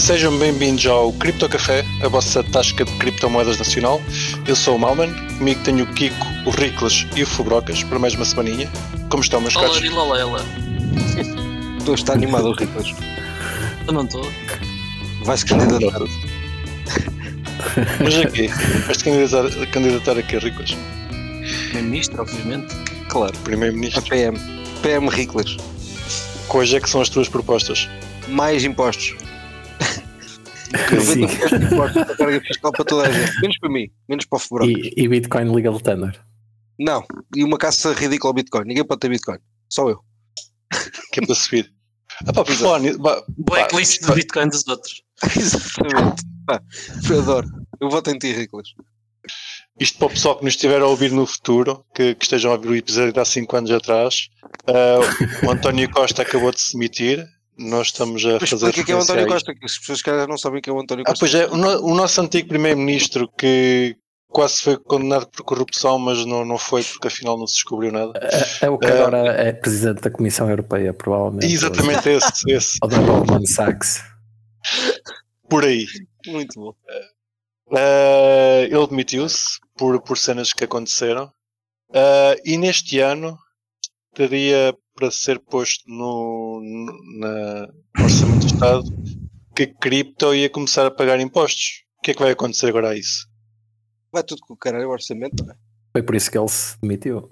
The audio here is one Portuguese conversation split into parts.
Sejam bem-vindos ao Cripto Café, a vossa tasca de criptomoedas nacional. Eu sou o Malman, comigo tenho o Kiko, o Riclas e o Fubrocas para mais uma semaninha. Como estão, meus caros? Olarilalela. Estou está animado, Riclas. Eu não estou. Vai-se candidatar. Mas aqui, vais-te candidatar, candidatar aqui, Riclas? Primeiro-Ministro, obviamente. Claro. A Primeiro-Ministro. PM. PM Riclas. Quais é que são as tuas propostas? Mais impostos. Sim. 90% impostos para a carga fiscal para toda a gente. Menos para mim. Menos para o Fubrocas. E, e Bitcoin Legal Tender. Não. E uma caça ridícula ao Bitcoin. Ninguém pode ter Bitcoin. Só eu. Que é para subir. Ah, pá, pá, Blacklist pá, do Bitcoin dos outros. Exatamente. Pá, eu adoro. Eu voto em ti, Riclas. Isto para o pessoal que nos estiver a ouvir no futuro, que, que estejam a ouvir o episódio de há 5 anos atrás, ah, o António Costa acabou de se demitir. Nós estamos a Mas fazer. explica quem é o António. Costa, que as pessoas que não sabem quem é o António Ah, Costa. pois é, o, no- o nosso antigo primeiro-ministro que quase foi condenado por corrupção, mas não, não foi porque afinal não se descobriu nada. É, é o que É. agora é presidente da Comissão Europeia, provavelmente. Exatamente esse, esse, Ou da Goldman Sachs. por aí. Muito bom. Ah, ele demitiu-se por, por cenas que aconteceram. Ah, e neste ano teria para ser posto no, no- Orçamento do Estado que cripto ia começar a pagar impostos. O que é que vai acontecer agora a isso? Vai tudo com o caralho o orçamento, não é? Foi por isso que ele se demitiu.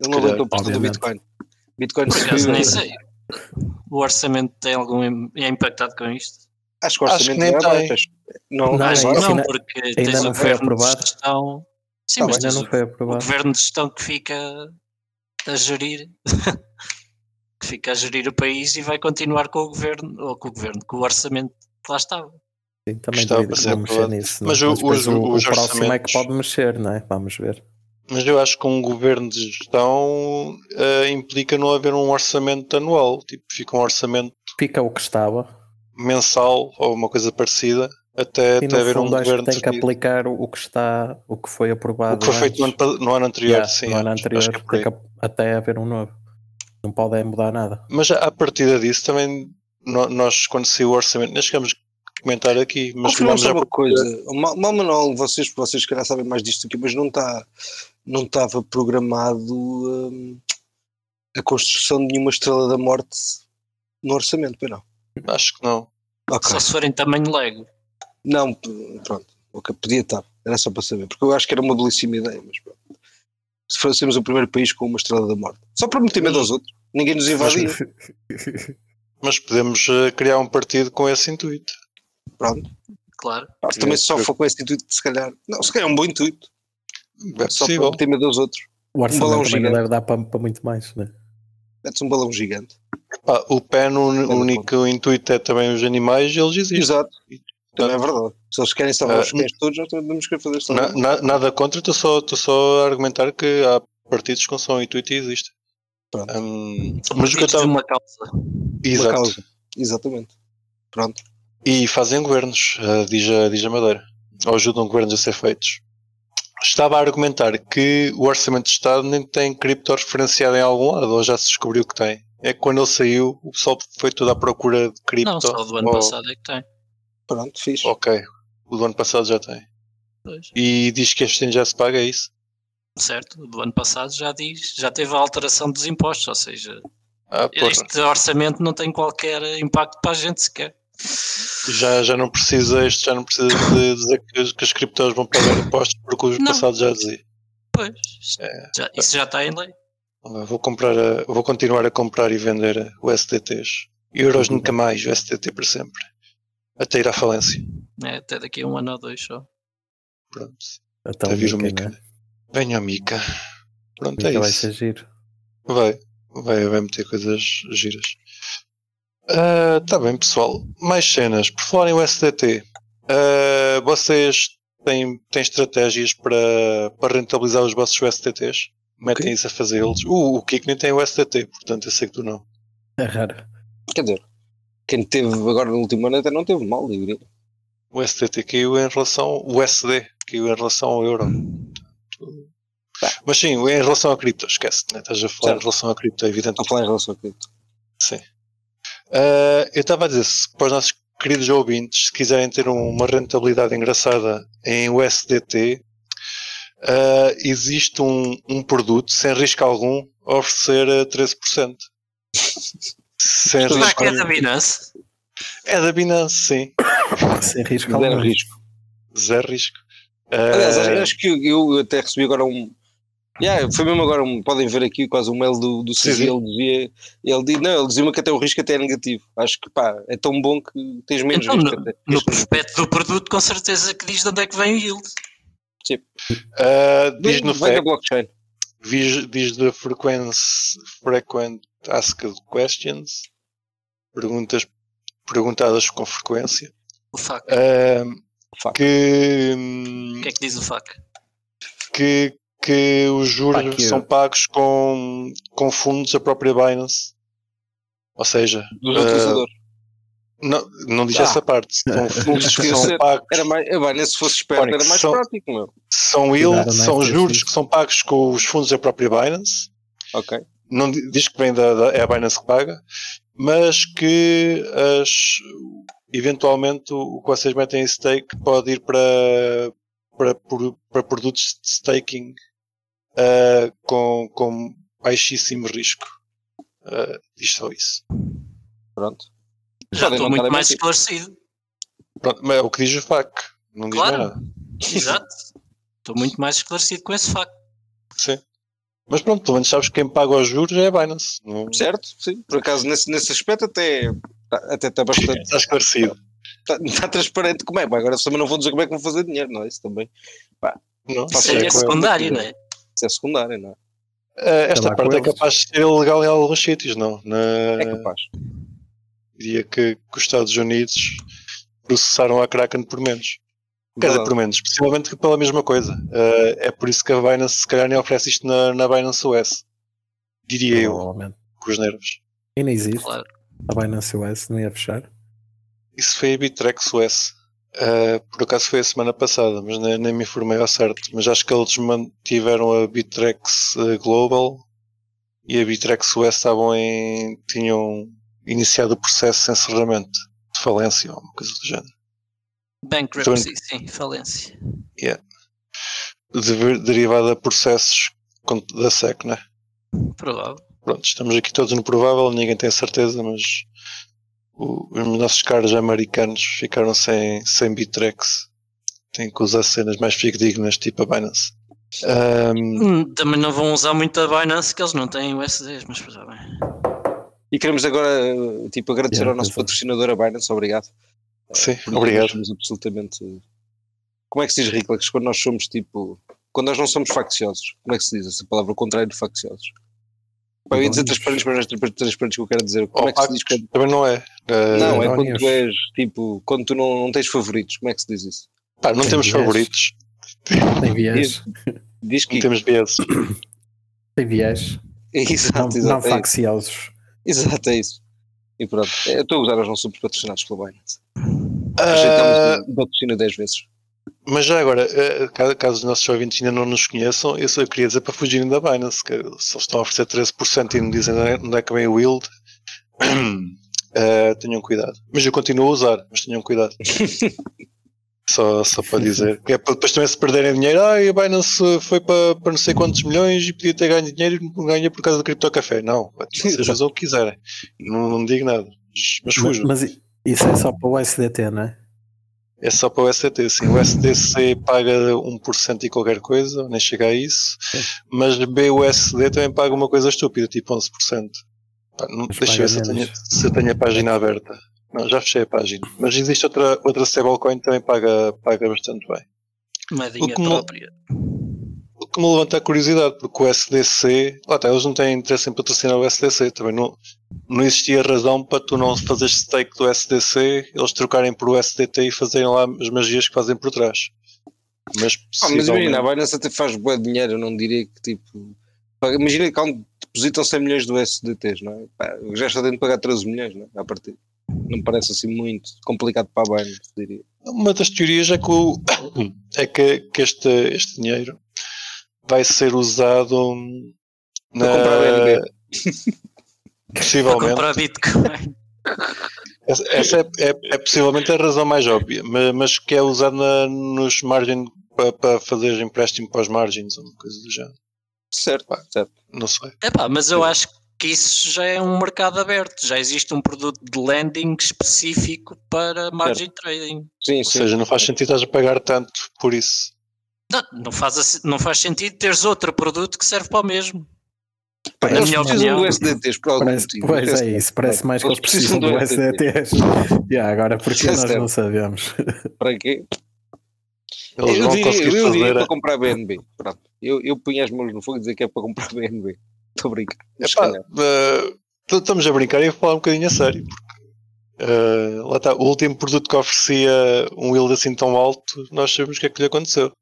Ele não aguentou por causa do. Bitcoin. Bitcoin Por acaso subiu. nem sei. O orçamento tem algum. é impactado com isto? Acho que o Acho que orçamento nem não é tem. Não, Não, Acho que ainda- não, ainda- porque ainda tens não o foi governo aprovado. de gestão. Sim, Tá mas bem, tens Ainda não o, foi o aprovado. governo de gestão que fica a gerir. que fica a gerir o país e vai continuar com o governo, ou com o governo, com o orçamento que lá estava. Sim, também Estava duvido mexer nisso. Mas não. o- depois os- o, o próximo é que pode mexer, não é? Vamos ver. Mas eu acho que um governo de gestão ah, implica não haver um orçamento anual. Tipo, fica um orçamento Fica o que estava. mensal ou uma coisa parecida até, E até no haver um governo tem que aplicar o que está, o que foi aprovado. O que foi feito no ano, antes. pa- no ano anterior, Yeah, sim. no ano anterior acho que é até haver um novo. Não pode é mudar nada. Mas a partir disso também nós quando saiu o orçamento, nem chegamos a comentar aqui, mas já uma coisa. O Mal Manuel, vocês, vocês se calhar sabem mais disto aqui, mas não está não estava programado hum, a construção de nenhuma estrela da morte no orçamento, pois não. acho que não. Ok. Só se for em tamanho Lego. Não, pronto. Ok, podia estar. Era só para saber. Porque eu acho que era uma belíssima ideia, mas pronto. Se fôssemos o primeiro país com uma estrela da morte. Só para meter medo aos outros. Ninguém nos invadia. Mas podemos eh, criar um partido com esse intuito. Pronto. Claro. Se também só for com esse intuito, se calhar. Não, se calhar é um bom intuito. É Só para meter medo aos outros. O orçamento balão também gigante. deve dar para, para muito mais, né? Metes um balão gigante. O PEN, o uni- o único intuito é também os animais e eles existem. Exato. Também é verdade. Se eles querem salvar Ah, os cães todos, nós temos que fazer isso. Na- na- nada contra, estou só, só a argumentar que há partidos com só um intuito e existem. Pronto. São mas o que eu estava. uma causa. Uma Exato. causa. Exatamente. Pronto. E fazem governos, eh, diz, a, diz a Madeira. Ou ajudam governos a ser feitos. Estava a argumentar que o Orçamento de Estado nem tem cripto referenciado em algum lado, ou já se descobriu que tem. É que quando ele saiu, o pessoal foi tudo à procura de cripto. Não, só do ano ou- passado é que tem. Pronto, fixe. Ok, o do ano passado já tem. Pois. E diz que este ano já se paga é isso. Certo, o do ano passado já diz, já teve a alteração dos impostos, ou seja, Ah, este orçamento não tem qualquer impacto para a gente sequer. Já, já não precisa, este já não precisa de dizer que, que as criptos vão pagar impostos porque o Não. passado já dizia. Pois, É. já- isso já está em lei. Vou comprar, a- vou continuar a comprar e vender o STTs. Euros nunca mais, o STT para sempre. Até ir à falência. né, até daqui a um ano ou dois só. Pronto. Até vir o Mica, Mica. né? Venha o Mica. Pronto, Mica é vai isso. ser giro. Vai. Vai, vai meter coisas giras. Ah, tá bem, pessoal. Mais cenas. Por falar em USDT, ah, vocês têm, têm estratégias para, para rentabilizar os vossos USDTs? Metem Ok. isso a fazê-los. Uh, o Kiko nem tem USDT, portanto eu sei que tu não. É raro. Quer dizer, quem teve agora no último ano até não teve mal, eu diria. O SDT caiu em relação. O SD caiu em relação ao euro. Mas sim, em relação à cripto, esquece, né? estás a falar Certo. em relação à cripto, é evidente. Estou a falar em relação a cripto. Sim. Ah, eu estava a dizer, se para os nossos queridos ouvintes, se quiserem ter uma rentabilidade engraçada em USDT, ah, existe um, um produto sem risco algum a oferecer a 13%. sem Será risco que é da. Binance? É da Binance, sim. Sem risco Zero algum. risco. Zero risco. Aliás, acho- acho que eu, eu até recebi agora um. Yeah, foi mesmo agora, um, podem ver aqui quase um mail do, do Sim, CZ, sim. ele dizia, ele diz, não, ele dizia-me que até o risco até é negativo. Acho que pá, é tão bom que tens menos Então, risco. no, até. no prospecto do produto, com certeza que diz de onde é que vem o yield. ah, diz no da fact, blockchain. Diz, diz da frequent asked questions, perguntas perguntadas com frequência, O FAC. ah, Fact. que, O que é que diz o FAC? que, que os juros são pagos com, com fundos da própria Binance. Ou seja, Dos ah, utilizadores. Não, não diz Ah. essa parte. São fundos que são pagos. Era mais, nem se fosse esperto, era mais são- prático, meu. São não é são juros que são pagos com os fundos da própria Binance. Ok. Não di- diz que vem da, da é a Binance que paga, mas que as, eventualmente o que vocês metem em stake pode ir para, para, para produtos de staking ah, com, com baixíssimo risco. Uh, diz só isso. Pronto. Já estou não muito mais mentir. esclarecido. Pronto, mas é o que diz o FAC. Não diz Claro. nada. Exato. Estou muito mais esclarecido com esse facto. Sim. Mas pronto, pelo menos sabes que quem paga os juros é a Binance. Não, Certo? Sim. Por acaso, nesse, nesse aspecto, até está até tá bastante. está esclarecido. Está tá transparente como é. Pá, Agora também não vou dizer como é que vou fazer dinheiro, não é? Isso também. Não, Faço Isso aí é com- secundário, não é? Isso é secundário, não é? Eh, esta parte é capaz de ser ilegal em alguns sítios, não? Na, É capaz. Diria que, que os Estados Unidos processaram a Kraken por menos. Quer dizer, por menos, possivelmente pela mesma coisa. Eh, é por isso que a Binance se calhar nem oferece isto na, na Binance US. Diria eu, com os nervos. Ainda existe. Claro. A Binance US não ia fechar. Isso foi a Bitrex US. Eh, por acaso foi a semana passada, mas nem, nem me informei ao certo. Mas acho que eles mantiveram a Bitrex eh, Global e a Bitrex US estavam em. tinham iniciado o processo de encerramento de falência ou uma coisa do género. Bankruptcy, sim, falência. De- derivado a processos da SEC, né? Provável. Pronto, estamos aqui todos no provável, ninguém tem certeza, mas o- os nossos caros americanos ficaram sem, sem Bitrex. Têm que usar cenas mais fidedignas, tipo a Binance. Hum, Também não vão usar muito a Binance, que eles não têm USDs, mas já bem. E queremos agora, tipo, agradecer Yeah, ao nosso é. patrocinador, a Binance, obrigado. sim, nós obrigado. somos absolutamente. Como é que se diz, Riclax? Quando nós somos tipo. Quando nós não somos facciosos, como é que se diz essa palavra? O contrário de facciosos. Pá, eu ia dizer transparentes, mas não é transparentes que eu quero dizer. Como é que se diz Opacos quando. também não é. Ah, Não, é quando idóneos. tu és tipo. Quando tu não, não tens favoritos. Como é que se diz isso? pá, não Tem temos viés. favoritos, Tem viés. Diz que. não temos viés. Tem viés. Não, Exato, não exato. é isso. facciosos. Exato, é isso. E pronto. É, Eu estou a usar os nossos patrocinados pela Binance. Ah, Rejeitamos o patrocínio 10 vezes. mas já agora, eh, caso, os nossos ouvintes ainda não nos conheçam, eu só queria dizer para fugirem da Binance, que se eles estão a oferecer 13% e não dizem onde é- onde é que vem o yield, eh, tenham cuidado. Mas eu continuo a usar, mas tenham cuidado. Só, só para dizer. É para depois também se perderem dinheiro, ah, a Binance foi para, para não sei quantos milhões e podia ter ganho dinheiro e não ganha por causa do criptocafé. Não, vocês usam o que quiserem. Não, não digo nada. Mas, mas Mas, mas isso é só para o SDT, não é? É só para o SDT, sim. O SDC paga 1% e qualquer coisa, nem chega a isso. Mas BUSD também paga uma coisa estúpida, tipo 11%. Pá, não, deixa eu ver se eu, tenho, se eu tenho a página aberta. Não, já fechei a página. Mas existe outra, outra stablecoin que também paga, paga bastante bem. Moedinha O que não- própria. O que me levanta a curiosidade, porque o SDC, lá está, eles não têm interesse em patrocinar o SDC, também não, não existia razão para tu não fazeres stake do SDC, eles trocarem por o SDT e fazerem lá as magias que fazem por trás. Mas, Ah, mas imagina, a Binance até faz de dinheiro, eu não diria que tipo. Imagina que onde depositam 100 milhões do SDTs, não é? Pá, já está tendo de pagar 13 milhões, não é? A partir. Não me parece assim muito complicado para a Binance, diria. Uma das teorias é que, o, é que, que este, este dinheiro vai ser usado Para comprar NB. Para possivelmente comprar Bitcoin. Essa, é, é, é possivelmente a razão mais óbvia, mas, mas que é usada na- nos margin para, para fazer empréstimo para os margins ou uma coisa do género. Certo, certo. Não sei. Epá, mas eu acho que isso já é um mercado aberto. Já existe um produto de lending específico para margin trading. Sim, Ou sim. seja, não faz sentido estás a pagar tanto por isso. Não, não, faz, não faz sentido teres outro produto que serve para o mesmo. Pá, Na eles minha precisam opinião- do SDTs por algum Parece, motivo. pois é isso, parece mais que eles precisam do SDTs. yeah, agora porque é nós não sabemos. Para quê? Eles eu diria, eu diria fazer. para comprar BNB. Pronto. Eu, eu punho as mãos no fogo e dizer que é para comprar BNB. Estou a brincar. Epá, t- estamos a brincar e a falar um bocadinho a sério. Porque, eh, lá está, o último produto que oferecia um yield assim tão alto, nós sabemos o que é que lhe aconteceu.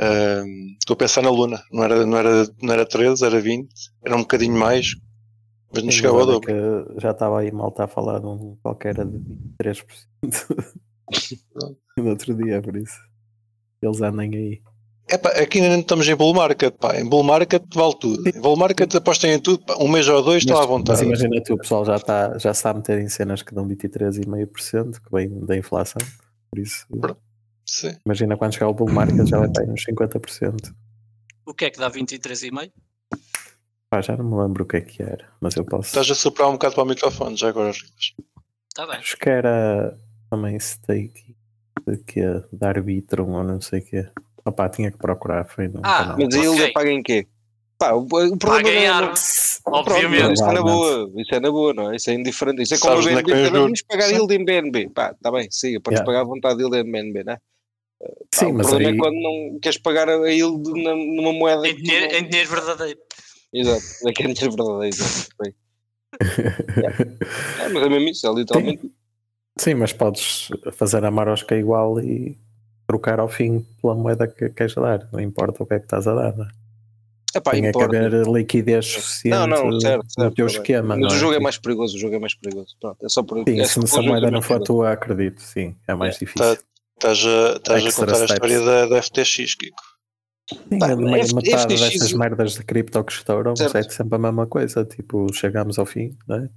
Eh, Estou a pensar na Luna, não era, não, era, não era 13, era 20, era um bocadinho mais, mas não Sim, chegava ao olha dobro. já estava aí mal a falar de um qualquer de 23% no outro dia, por isso. Eles andem aí. Epá, aqui ainda não estamos em bull market, pá. Em bull market vale tudo. Em bull market apostem em tudo, pá. um mês ou dois estão à Mas, mas vontade. imagina tu, o pessoal já está, já está a meter em cenas que dão 23,5% que vem da inflação. Por isso, Sim. imagina quando chegar o bull market já vai estar aí uns 50%. O que é que dá 23,5? Pá, já não me lembro o que é que era, mas eu posso. Estás a soprar um bocado para o microfone, já agora. Rilas. Está bem. Acho que era também stake de que de Arbitrum ou não sei o que. Opá, tinha que procurar, foi no Ah, canal. Mas aí ele paga em quê? Pá, o, o problema Paga em não é- obviamente. isso é na boa, isso é na boa, não é? Isso é indiferente. Isso é como Sabes é que BNB, também juros? vamos pagar Sim. yield em BNB. Pá, está bem, siga, podes Yeah. pagar à vontade yield em BNB, né? Pá, Sim, o mas problema aí. é quando não queres pagar a yield numa moeda. Em dinheiro, não- em dinheiro verdadeiro. Exato, é que é dinheiro verdadeiro. exato, bem. É, mas é mesmo isso, é literalmente. Sim, mas podes fazer a marosca igual e trocar ao fim pela moeda que queres dar, não importa o que é que estás a dar, não é? Epá, Tem que importa. haver liquidez suficiente Não, não, certo, no certo. teu tá bem. esquema. Mas não o é? jogo é mais perigoso, o jogo é mais perigoso. Pronto, é só por Sim, é se só jogo moeda é não for tua, acredito, sim, é mais difícil. Tá- Estás a, estás a contar a steps. história da, da FTX, Kiko. Sim, Pá, a F- metade FTX dessas merdas de cripto que estouram é sempre a mesma coisa, tipo, chegamos ao fim, não é?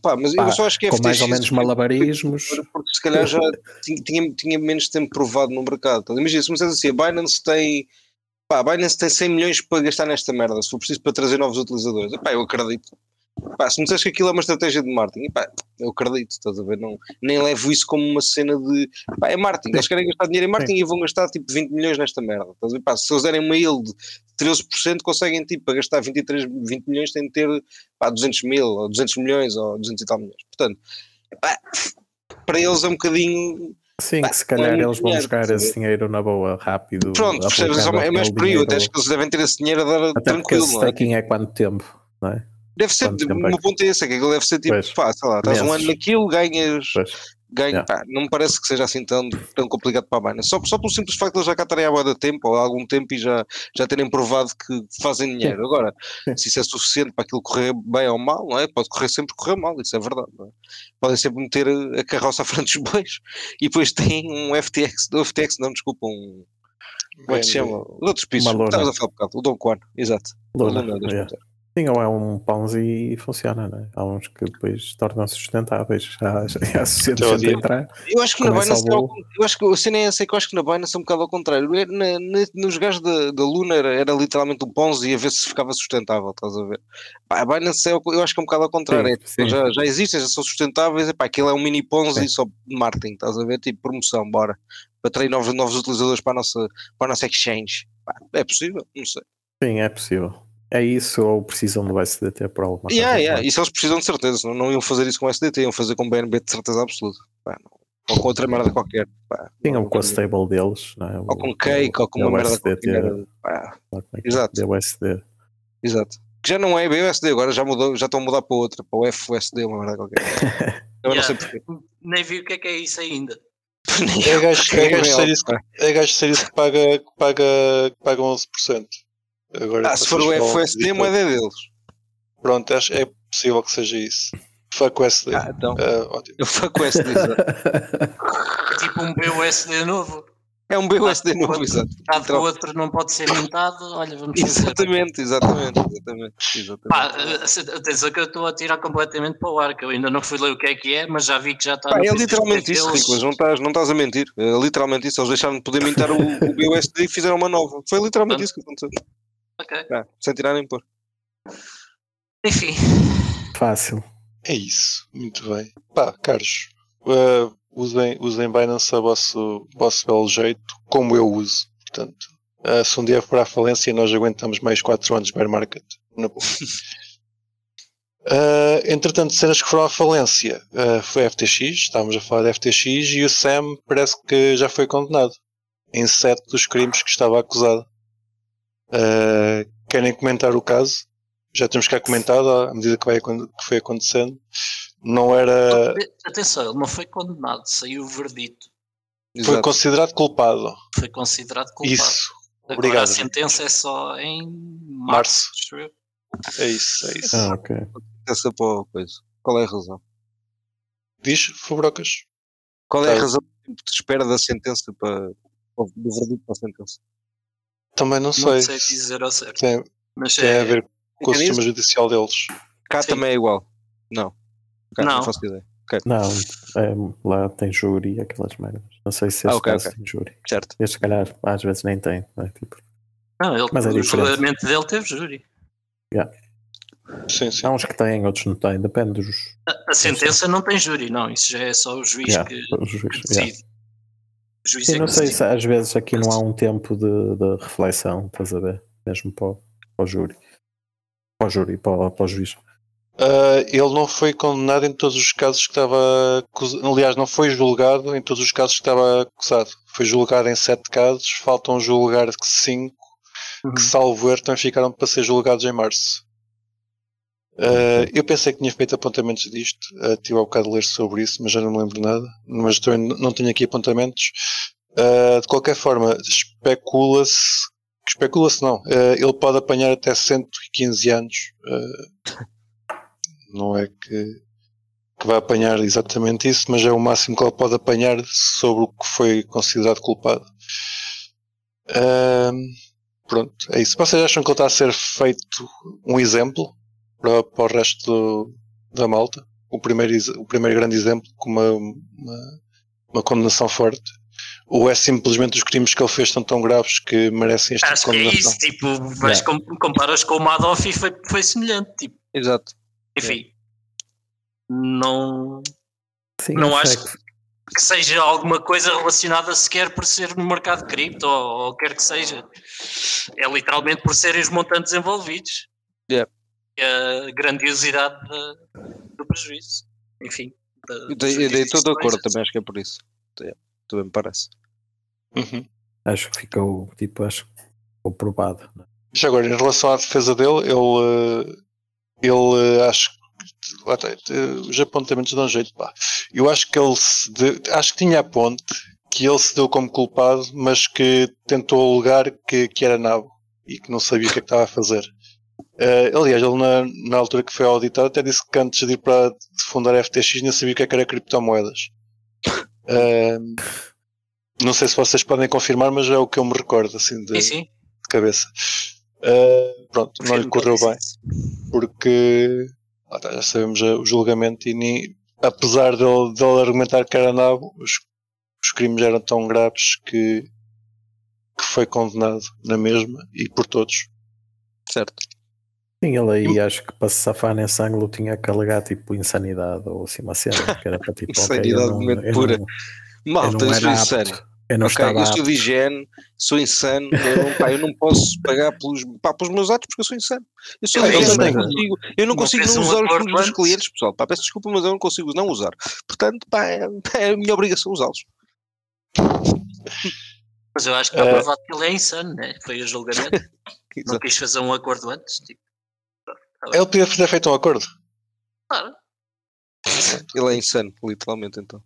Pá, mas Pá, eu só acho que com mais ou menos malabarismos. porque se calhar já tinha, tinha, menos tempo provado no mercado. Tá? Imagina, se me assim, a Binance tem pá, a Binance tem 100 milhões para gastar nesta merda, se for preciso para trazer novos utilizadores. Epá, eu acredito. Pá, se me disseste que aquilo é uma estratégia de marketing, epá, eu acredito, estás a ver? Não, nem levo isso como uma cena de pá, é marketing, eles querem gastar dinheiro em marketing e vão gastar tipo 20 milhões nesta merda. Estás a ver? Pá, se eles derem uma yield de 13%, conseguem tipo para gastar 23, 20 milhões, têm de ter pá, 200 mil, ou 200 milhões, ou 200 e tal milhões. Portanto, epá, para eles é um bocadinho Sim, Pá, que se calhar é eles vão buscar esse dinheiro na boa, rápido. Pronto, percebes? É mais por aí. Acho que eles devem ter esse dinheiro a dar Até porque tranquilo. esse não é? staking é quanto tempo, não é? Deve ser, o é meu que- ponto é esse, é que aquilo deve ser tipo, Pois. pá, sei lá, estás um ano naquilo, ganhas, Pois. ganha, Yeah. pá, não me parece que seja assim tão, tão complicado para a Binance. Só, só pelo simples facto de eles já cá estarem há bué de tempo, ou há algum tempo, e já, já terem provado que fazem dinheiro. Agora, Sim. se isso é suficiente para aquilo correr bem ou mal, não é? Pode correr sempre correr mal, isso é verdade. não é? Podem sempre meter a carroça à frente dos bois e depois tem um FTX, do FTX não, desculpa, um. Como é que se chama? De outros pisos. Lona. Estavas a falar um bocado, o Don Juan, exato. Luna, A Luna, dois yeah. pontos. Sim, ou é um Ponzi e funciona, não é? Há uns que depois tornam-se sustentáveis. Já, já há suficiente dia. entrar. Eu acho que na Binance é ao eu acho que a cena é essa que eu acho que na Binance é um bocado ao contrário. É, Na, na- nos gajos da, da Luna era, era literalmente um Ponzi a ver se ficava sustentável, estás a ver? Pá, a Binance é, eu acho que é um bocado ao contrário. Sim, é, tipo, sim. já, já existem, já são sustentáveis, epá, aquilo é um mini Ponzi só de marketing, estás a ver? Tipo, promoção, bora. Para atrair novos, novos utilizadores para a nossa, para a nossa exchange. Pá, é possível? Não sei. Sim, é possível. É isso ou precisam do SDT por alguma Yeah, razão, yeah. não é? Isso eles precisam de certeza, senão não iam fazer isso com SDT, iam fazer com BNB de certeza absoluta. Pá, não. Ou com outra merda qualquer. Pá, Não- com a stable deles, não é? ou com cake, ou com uma merda qualquer. Pá, é é? Exato. Exato. Que já não é BUSD, agora já mudou, já estão a mudar para outra, para o FUSD, uma merda qualquer. Eu não Yeah. sei porquê. Nem vi o que é que é isso ainda. É gajo, é gajo ser isso, Pá. é gajo ser isso que paga, que paga, que paga 11%. Agora, Ah, se for o FUSD, a moeda é deles. Pronto, acho, é possível que seja isso. Fuck o SD. Ah, então. Ah, ótimo. Eu fuck o SD. exato. É tipo um BUSD novo. É um BUSD novo, outro- exato. Dado que o outro não pode ser mintado, olha, vamos fazer. Exatamente, exatamente, exatamente. exatamente. Pá, eh, atenção que eu estou a tirar completamente para o ar, que eu ainda não fui ler o que é que é, mas já vi que já está Pá, é literalmente isso, deles. Nicolas, não estás, não estás a mentir. É literalmente isso, eles deixaram de poder mintar o, o BUSD e fizeram uma nova. Foi literalmente isso que aconteceu. Ok. Ah, sem tirar nem pôr. Enfim, Fácil. É isso, muito bem. Pá, caros, uh, usem, usem Binance a vosso, vosso belo jeito, como eu uso. Portanto, uh, se um dia for à falência, nós aguentamos mais 4 anos de bear market. Na boa. Uh, entretanto, cenas que foram à falência uh, foi a FTX, estávamos a falar da FTX e o Sam parece que já foi condenado em sete dos crimes que estava acusado. Uh, querem comentar o caso? Já temos cá comentado à medida que, vai, que foi acontecendo. Não era. atenção, ele não foi condenado, saiu o verdito, Foi Exato. considerado culpado. foi considerado culpado. Isso. Agora obrigado. a sentença é só em Março. março. É isso, é isso. Ah, ok. Essa a coisa. Qual é a razão? Diz, Fubrocas. Qual é a Tá. razão que te espera da sentença para. do verdito para a sentença? Também não sei. Não sei dizer ao certo. Tem, Mas tem a é, ver com o sistema isso? judicial deles. Cá Sim. também é igual. Não. Cá não. Não. faço ideia. Não, é, lá tem júri e aquelas merdas. Não sei se Ah, este ok, caso ok. tem júri. Certo. Este, se calhar, às vezes nem tem. não é? Tipo, não, ele, Mas é o julgamento dele teve júri. Sim, sim. há uns que têm, outros não têm. Depende dos. A, a sentença não tem júri, não. Isso já é só o juiz Yeah, que, os que juízes, yeah. Juiz Sim, é não sei se às vezes aqui não há um tempo de, de reflexão, estás a ver? Mesmo para, o- para o júri. Para o júri, para, o- para o juiz. Ah, ele não foi condenado em todos os casos que estava acusado. Aliás, não foi julgado em todos os casos que estava acusado. Foi julgado em sete casos, faltam julgar cinco, Uhum. que salvo erro também ficaram para ser julgados em março. Ah, eu pensei que tinha feito apontamentos disto, ah, tive há bocado a ler sobre isso, mas já não me lembro nada. Mas também não tenho aqui apontamentos. Ah, de qualquer forma, especula-se. Especula-se não. Ah, ele pode apanhar até 115 anos. Não é que, que vai apanhar exatamente isso, mas é o máximo que ele pode apanhar sobre o que foi considerado culpado. Pronto, é isso. Vocês acham que ele está a ser feito um exemplo para, para o resto do- da malta? O primeiro, o primeiro grande exemplo com uma, uma, uma condenação forte? Ou é simplesmente os crimes que ele fez são tão graves que merecem este tipo de Acho que é isso. Tipo, vais com, comparas com o Madoff e foi, foi semelhante. Tipo, Exato. enfim. Não, Sim, Não é acho que- que seja alguma coisa relacionada sequer por ser no mercado de cripto ou, ou quer que seja. É literalmente por serem os montantes envolvidos. Yeah. E a grandiosidade da- do prejuízo. Enfim. eu dei juízes todo de acordo também, acho que é por isso. É, Também me parece. Uhum. acho que ficou, tipo, acho que ficou provado. Já agora, em relação à defesa dele, ele, eh, ele eh, acho que eh, os apontamentos dão jeito, pá. Eu acho que ele se de- acho que tinha a ponte que ele se deu como culpado, mas que tentou alegar que, que era nabo e que não sabia o que é que estava a fazer. Eh, aliás, ele na, na altura que foi auditado até disse que antes de ir para de fundar a FTX nem sabia o que é que era criptomoedas. Eh, não sei se vocês podem confirmar, mas é o que eu me recordo assim de, de cabeça. Uh, pronto, não lhe correu bem, porque lá está, já sabemos o julgamento e nem, apesar dele, dele argumentar que era nabo, os, os crimes eram tão graves que, que foi condenado na mesma e por todos. Certo. Sim, ele aí acho que para se safar nesse ângulo tinha que alegar tipo insanidade ou assim uma cena, que era para tipo, eu Insanidade não, momento eu pura. não, eu Malta, não eu sou era insano. eu não Ok, estava eu sou de higiene, sou insano, eu não, pá, eu não posso pagar pelos, pá, pelos meus atos porque eu sou insano. Eu sou Eu também. eu não consigo, eu não Não consigo não um usar os fundos dos clientes, pessoal. Pá, peço desculpa, mas eu não consigo não usar. Portanto, pá, é, é a minha obrigação usá-los. Mas eu acho que está Eh, provado que ele é insano, né? Foi o julgamento. não quis fazer um acordo antes. Tipo, Ele podia ter feito um acordo. claro. Ele é insano, literalmente, então.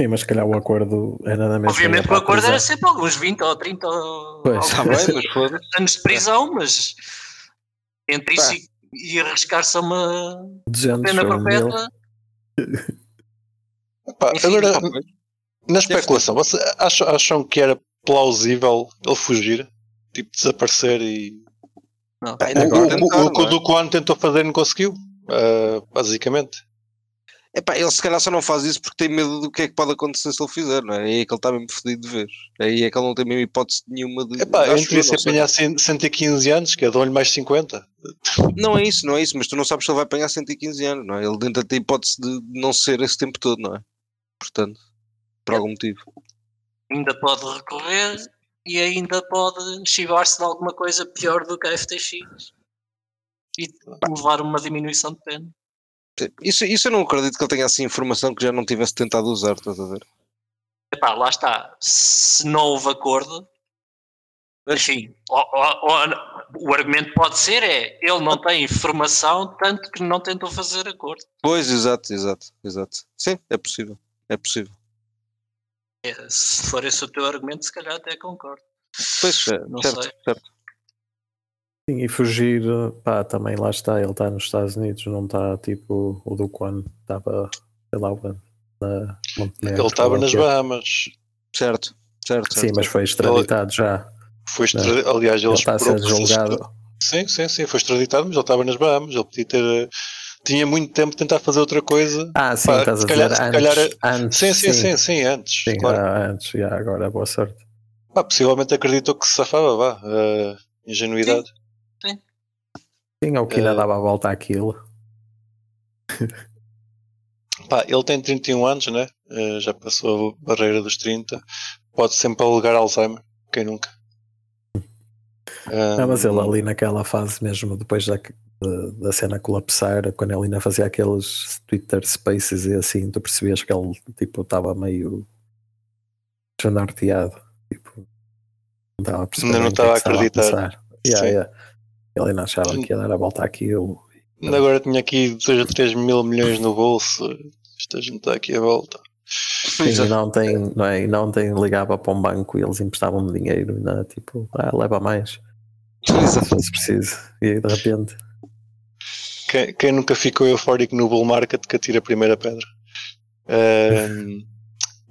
Sim, mas se calhar o acordo era da mesma. Obviamente o acordo era sempre alguns 20 ou 30 ou Pois. alguns foda-se. anos de prisão, mas entre isso e, e arriscar-se a uma 200 pena perpétua. Agora, pois. na especulação, vocês acham, acham que era plausível ele fugir, tipo desaparecer e. Não. Ainda O, o, o, o que o é? One tentou fazer e não conseguiu, ah, basicamente. Epá, ele se calhar só não faz isso porque tem medo do que é que pode acontecer se ele fizer, não é? Aí é que ele está mesmo fodido de vez. Aí é que ele não tem mesmo hipótese nenhuma de. Epá, eu, isso não e sei. apanhar 100 115 anos, que é dão-lhe mais 50. Não é isso, não é isso, mas tu não sabes se ele vai apanhar 115 anos, não é? Ele ainda tem hipótese de não ser esse tempo todo, não é? Portanto, por algum motivo. Ainda pode recorrer e ainda pode chivar-se de alguma coisa pior do que a FTX e levar uma diminuição de pena. Isso, isso eu não acredito que ele tenha assim informação que já não tivesse tentado usar, estás a ver? Epá, lá está. Se não houve acordo, enfim, o, o- o- o argumento pode ser é ele não tem informação, tanto que não tentou fazer acordo. Pois, exato, exato, exato. Sim, é possível. É possível. É, se for esse o teu argumento, se calhar até concordo. Pois, é, Não certo, sei. certo. Sim, e fugir, pá, também lá está, ele está nos Estados Unidos, não está tipo o do Quan estava, sei lá, na Montenegro. Ele estava nas. Bahamas. Certo, certo, Sim, certo. mas foi extraditado já. Foi extra... Aliás, Ele eles está a ser julgado. Sim, sim, sim, foi extraditado, mas ele estava nas Bahamas. Ele podia ter. Tinha muito tempo de tentar fazer outra coisa. Ah, sim, Pá, estás se a calhar- dizer se calhar- antes. Sim, sim, sim, sim, antes. Sim, claro. ah, antes, já, agora, boa sorte. Pá, possivelmente acreditou que se safava, vá. ah, ingenuidade. Sim, ou que ainda Eh, dava a volta àquilo. Pá, ele tem 31 anos, né? Ah, já passou a barreira dos 30. Pode sempre alegar Alzheimer. Quem nunca? Ah, mas ele ali naquela fase mesmo, depois da, da, cena colapsar, quando ele ainda fazia aqueles Twitter Spaces e assim, tu percebias que ele tipo estava meio desnorteado. Tipo, não estava a perceber Ainda não é estava a acreditar. passar. Yeah, yeah. Ele ainda achava que ia dar a volta àquilo. Ainda agora tinha aqui 2 ou 3 mil milhões no bolso. Isto a gente está aqui a volta. Sim, não tem, não é? E não tem, ligava para um banco e eles emprestavam-me dinheiro, ainda, tipo, ah, leva mais, se fosse preciso. E aí, de repente, Quem, quem nunca ficou eufórico no bull market que atira a primeira pedra?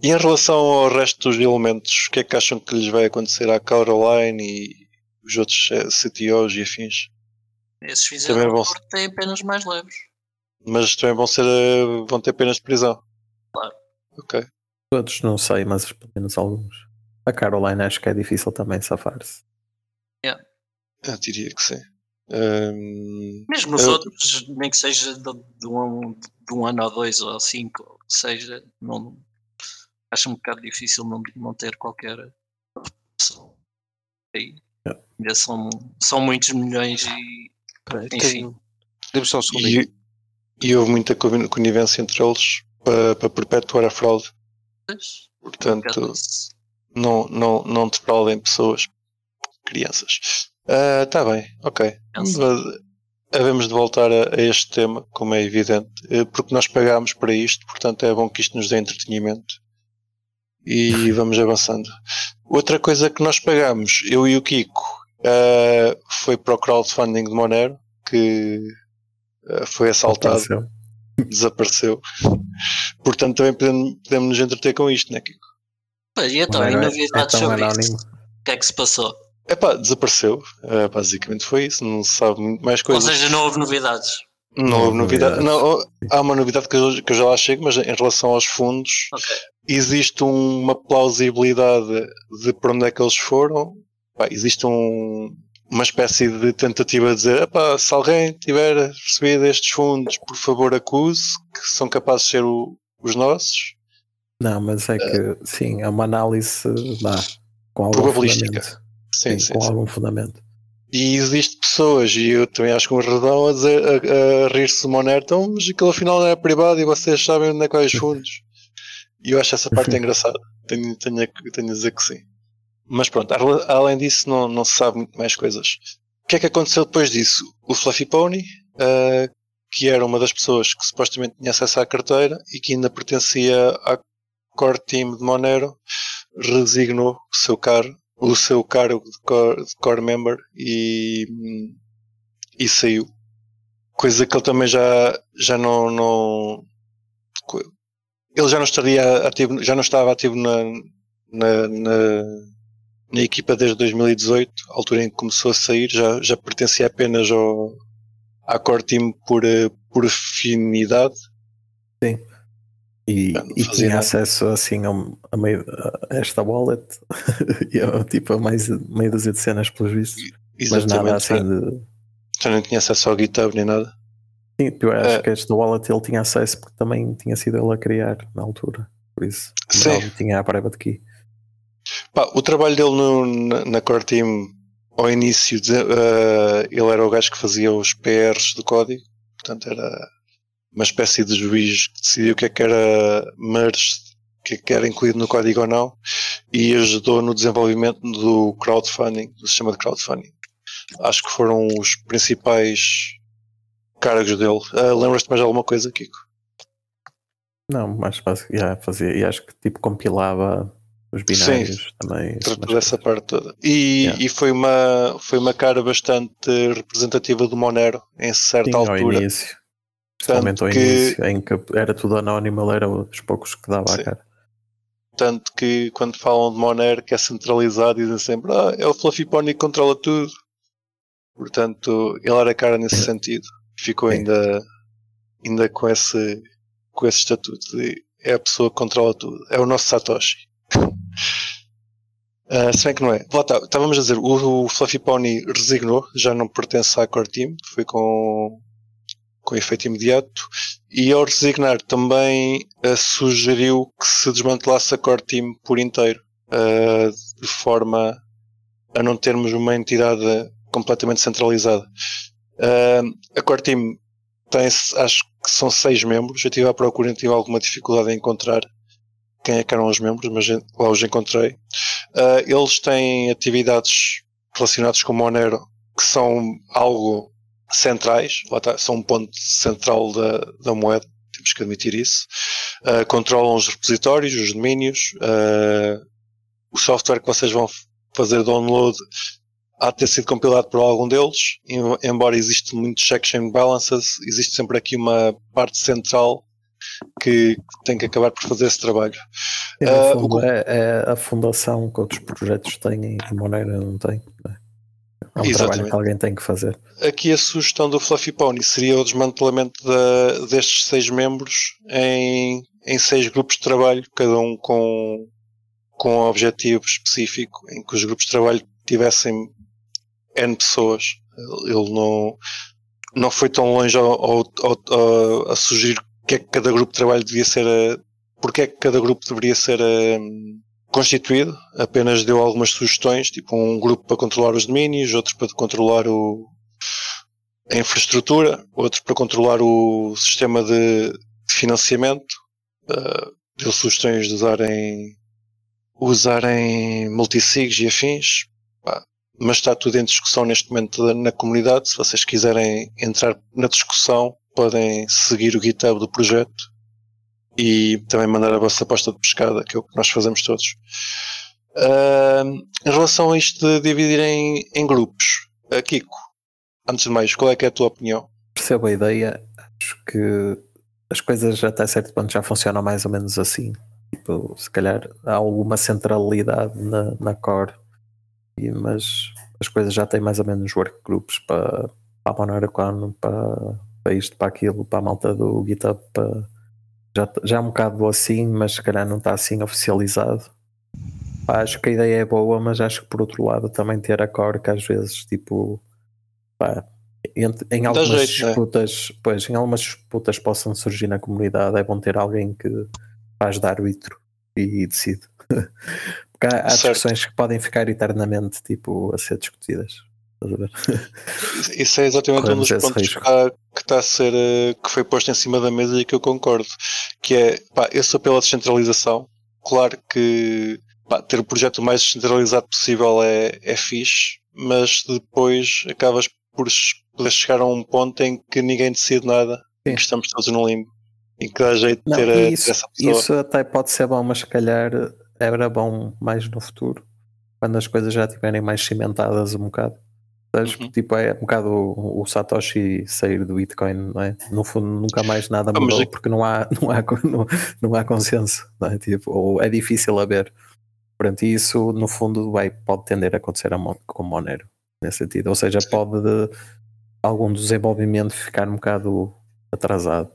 E em relação ao resto dos elementos, o que é que acham que lhes vai acontecer à Caroline e os outros eh, CTOs e afins? Esses fizeram Também vão- acordo têm penas mais leves. Mas também vão, ser, eh, vão ter penas de prisão. Claro. Ok. todos não sei, mas pelo menos alguns. A Caroline acho que é difícil também safar-se. Eu diria que sim. Ahm, Mesmo os Eu- outros, nem que seja de, de um, de um ano ou dois ou cinco, ou que seja, não, acho um bocado difícil não, não ter qualquer opção. Aí, Yeah. ainda são, são muitos milhões e enfim. Só um segundinho. e, e houve muita conivência entre eles para, para perpetuar a fraude. pois, um Portanto, não, não, não defraudem pessoas, crianças. Está bem, ok. Criança. Mas, Havemos de voltar a, a este tema, como é evidente, eh, porque nós pagámos para isto, portanto é bom que isto nos dê entretenimento. E vamos avançando. Outra coisa que nós pagámos, eu e o Kiko, eh, foi para o crowdfunding de Monero, que eh, foi assaltado, Apareceu. desapareceu. Portanto, também podemos, podemos nos entreter com isto, né, Kiko? Pois, e então, e Não é- novidades é tão sobre isso? O que é que se passou? Epá, desapareceu. Eh, basicamente foi isso. Não se sabe muito mais Ou coisas. seja, não houve novidades. não não houve novidade. novidades. Não, há uma novidade que eu, que eu já lá chego, mas em relação aos fundos, Ok. existe uma plausibilidade de para onde é que eles foram. Pá, existe um- uma espécie de tentativa de dizer: epá, se alguém tiver recebido estes fundos, por favor acuse, que são capazes de ser o- os nossos. Não, mas é que sim, é uma análise dá, com algum Probabilística. Sim, com sim. algum fundamento. E existe pessoas, e eu também acho que um redão a, dizer, a, a rir-se de Monero, então, mas aquilo afinal não é privado e vocês sabem onde é que vai os fundos. E eu acho essa parte engraçada. Tenho, tenho, a- tenho a dizer que sim. Mas pronto, além disso, não, não se sabe muito mais coisas. O que é que aconteceu depois disso? O Fluffy Pony, ah, que era uma das pessoas que supostamente tinha acesso à carteira e que ainda pertencia à core team de Monero, resignou o seu cargo, o seu cargo de core, de core member e, e saiu. Coisa que ele também já, já não, não ele já não estaria ativo, já não estava ativo na, na, na, na equipa desde 2018, altura em que começou a sair, já, já pertencia apenas ao, à core team por, por afinidade. Sim. E, e tinha nada. acesso assim a, meio, a esta wallet e a, tipo a mais meia dúzia de cenas pelos vistos, mas nada assim de. Já não tinha acesso ao GitHub nem nada. Sim, eu acho É. que esta wallet ele tinha acesso porque também tinha sido ele a criar na altura. Por isso, Sim. tinha a private key. Pá, o trabalho dele no- na, na core team ao início, de- eh, ele era o gajo que fazia os PRs do código, portanto era uma espécie de juiz que decidia o que é que era merge, o que é que era incluído no código ou não, e ajudou no desenvolvimento do crowdfunding, do sistema de crowdfunding. Acho que foram os principais cargos dele. Ah, Lembras-te mais de alguma coisa, Kiko? Não, básico, já fazia. E acho que tipo compilava os binários também. Tratou dessa parte toda. E, Yeah. e foi, uma, foi uma cara bastante representativa do Monero em certa Sim, ao altura. início. Principalmente ao que- início, em que era tudo anónimo, ele era dos poucos que dava Sim. a cara. Tanto que quando falam de Monero que é centralizado, dizem sempre: Ah, é o Fluffy Pony que controla tudo. Portanto, ele era cara nesse sentido. Ficou Sim. ainda, ainda com, esse, com esse estatuto de é a pessoa que controla tudo. É o nosso Satoshi. Ah, se bem que não é. Estávamos a dizer, o, o Fluffy Pony resignou, já não pertence à core team, foi com, com efeito imediato. E ao resignar também ah, sugeriu que se desmantelasse a core team por inteiro, ah, de forma a não termos uma entidade completamente centralizada. Ah, a core team tem, acho que são seis membros. Eu estive à procura e tive alguma dificuldade em encontrar quem é que eram os membros, mas lá os encontrei. Eles têm atividades relacionadas com Monero que são algo centrais, está, são um ponto central da, da moeda, temos que admitir isso. Ah, controlam os repositórios, os domínios, ah, o software que vocês vão fazer download há de ter sido compilado por algum deles, em- embora exista muito check and balances, existe sempre aqui uma parte central que tem que acabar por fazer esse trabalho. No Ah, fundo, o é, é a fundação que outros projetos têm e Monero não tem. né? É um trabalho Exatamente. que alguém tem que fazer. Aqui a sugestão do Fluffy Pony seria o desmantelamento da- destes seis membros em, em seis grupos de trabalho, cada um com, com um objetivo específico, em que os grupos de trabalho tivessem N pessoas. Ele não, não foi tão longe ao, ao- ao- a sugerir que é que cada grupo de trabalho devia ser, porque é que cada grupo deveria ser eh, constituído, apenas deu algumas sugestões, tipo um grupo para controlar os domínios, outro para controlar o, a infraestrutura, outro para controlar o sistema de, financiamento, uh, deu sugestões de usarem, usarem multisigs e afins, pá, mas está tudo em discussão neste momento na comunidade. Se vocês quiserem entrar na discussão, podem seguir o GitHub do projeto e também mandar a vossa aposta de pescada, que é o que nós fazemos todos. Ah, em relação a isto de dividir em, em grupos, ah, Kiko, antes de mais, qual é é a tua opinião? Percebo a ideia, acho que as coisas até certo ponto já funcionam mais ou menos assim. Tipo, se calhar há alguma centralidade na, na core, e- mas as coisas já têm mais ou menos workgroups para, para a Monero Con, para, para isto, para aquilo, para a malta do GitHub, para, já, já é um bocado assim, mas se calhar não está assim oficializado. Pá, acho que a ideia é boa, mas acho que por outro lado também ter a core que às vezes tipo pá, ent- em algumas jeito, né? disputas, pois em algumas disputas possam surgir na comunidade, é bom ter alguém que faz de árbitro e decide. Porque há, há discussões que podem ficar eternamente tipo a ser discutidas. Estás a ver? Isso é exatamente um Corremos dos esse pontos que risco. está, que está a ser eh, que foi posto em cima da mesa e que eu concordo. Que é, pá, eu sou pela descentralização. Claro que pá, ter o projeto o mais descentralizado possível é, é fixe, mas depois acabas por poder chegar a um ponto em que ninguém decide nada, em que estamos todos no limbo, em que dá jeito de Não, ter, e a- ter isso, essa pessoa. isso até pode ser bom, mas se calhar era bom mais no futuro, quando as coisas já estiverem mais cimentadas um bocado. Sabes? Uhum. Tipo, é um bocado o, o Satoshi sair do Bitcoin, não é? No fundo, nunca mais nada mudou é- porque não há, não, há, não, não há consenso, não é? Tipo, ou é difícil haver. Pronto, e isso no fundo vai, pode tender a acontecer a Mon- com Monero, nesse sentido. Ou seja, pode algum desenvolvimento ficar um bocado atrasado.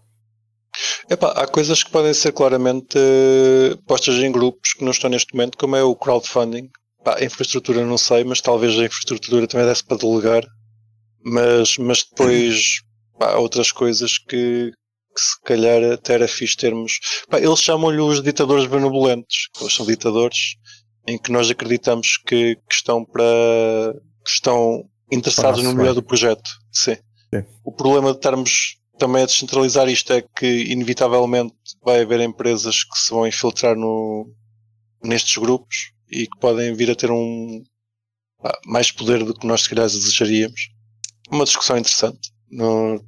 Epá, há coisas que podem ser claramente eh, postas em grupos que não estão neste momento, como é o crowdfunding. Pá, a infraestrutura não sei, mas talvez a infraestrutura também desse para delegar. Mas, mas depois pá, há outras coisas que, que se calhar até era fixe termos. Pá, eles chamam-lhe os ditadores benevolentes, que eles são ditadores em que nós acreditamos que, que estão para que estão interessados no melhor sua- do projeto. Sim. Sim. O problema de estarmos também a descentralizar isto é que inevitavelmente vai haver empresas que se vão infiltrar no, nestes grupos e que podem vir a ter um pá, mais poder do que nós se calhar desejaríamos. Uma discussão interessante. No,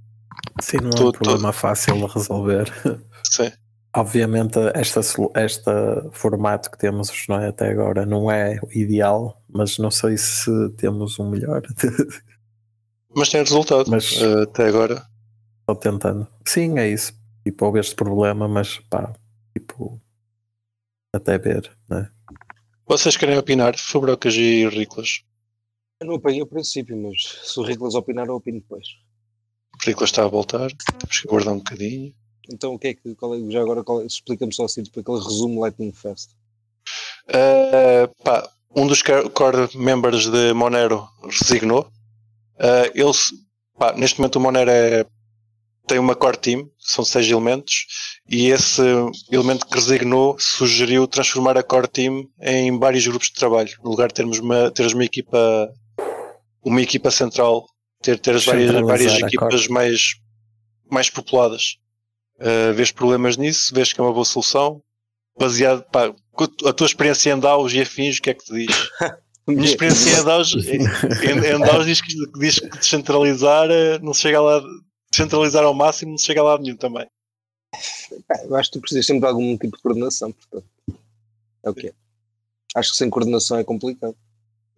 Sim, não é um Tô- tô- problema fácil de resolver. sim. Obviamente, esta, esta formato que temos não é, até agora não é o ideal, mas não sei se temos um melhor. Mas tem resultado. Mas- eh, até agora. Estou tentando. Sim, é isso. Tipo, houve este problema, mas pá, tipo, até ver, né? Vocês querem opinar? Fubrocas e Riclas. Eu não apanhei o princípio, mas se o Riclas opinar, eu opino depois. Riclas está a voltar. Temos que aguardar um bocadinho. Então, o que é que, é, já agora, é- explica-me só assim, tipo, aquele resumo Lightning Fest. Uh, pá, um dos core members de Monero resignou. Uh, eles, pá, neste momento o Monero é- tem uma core team, são seis elementos, e esse elemento que resignou sugeriu transformar a core team em vários grupos de trabalho, no lugar de termos uma, teres uma equipa, uma equipa central, ter, ter as várias, várias equipas mais, mais populadas. Uh, vês problemas nisso, vês que é uma boa solução, baseado, pá, a tua experiência em DAOs e afins, o que é que te diz? A minha experiência em DAOs, em, em DAOs diz, que, diz que descentralizar eh, não se chega lá, descentralizar ao máximo não se chega lá nenhum também. Eu acho que tu precisas sempre de algum tipo de coordenação, portanto. É o que é. Acho que sem coordenação é complicado.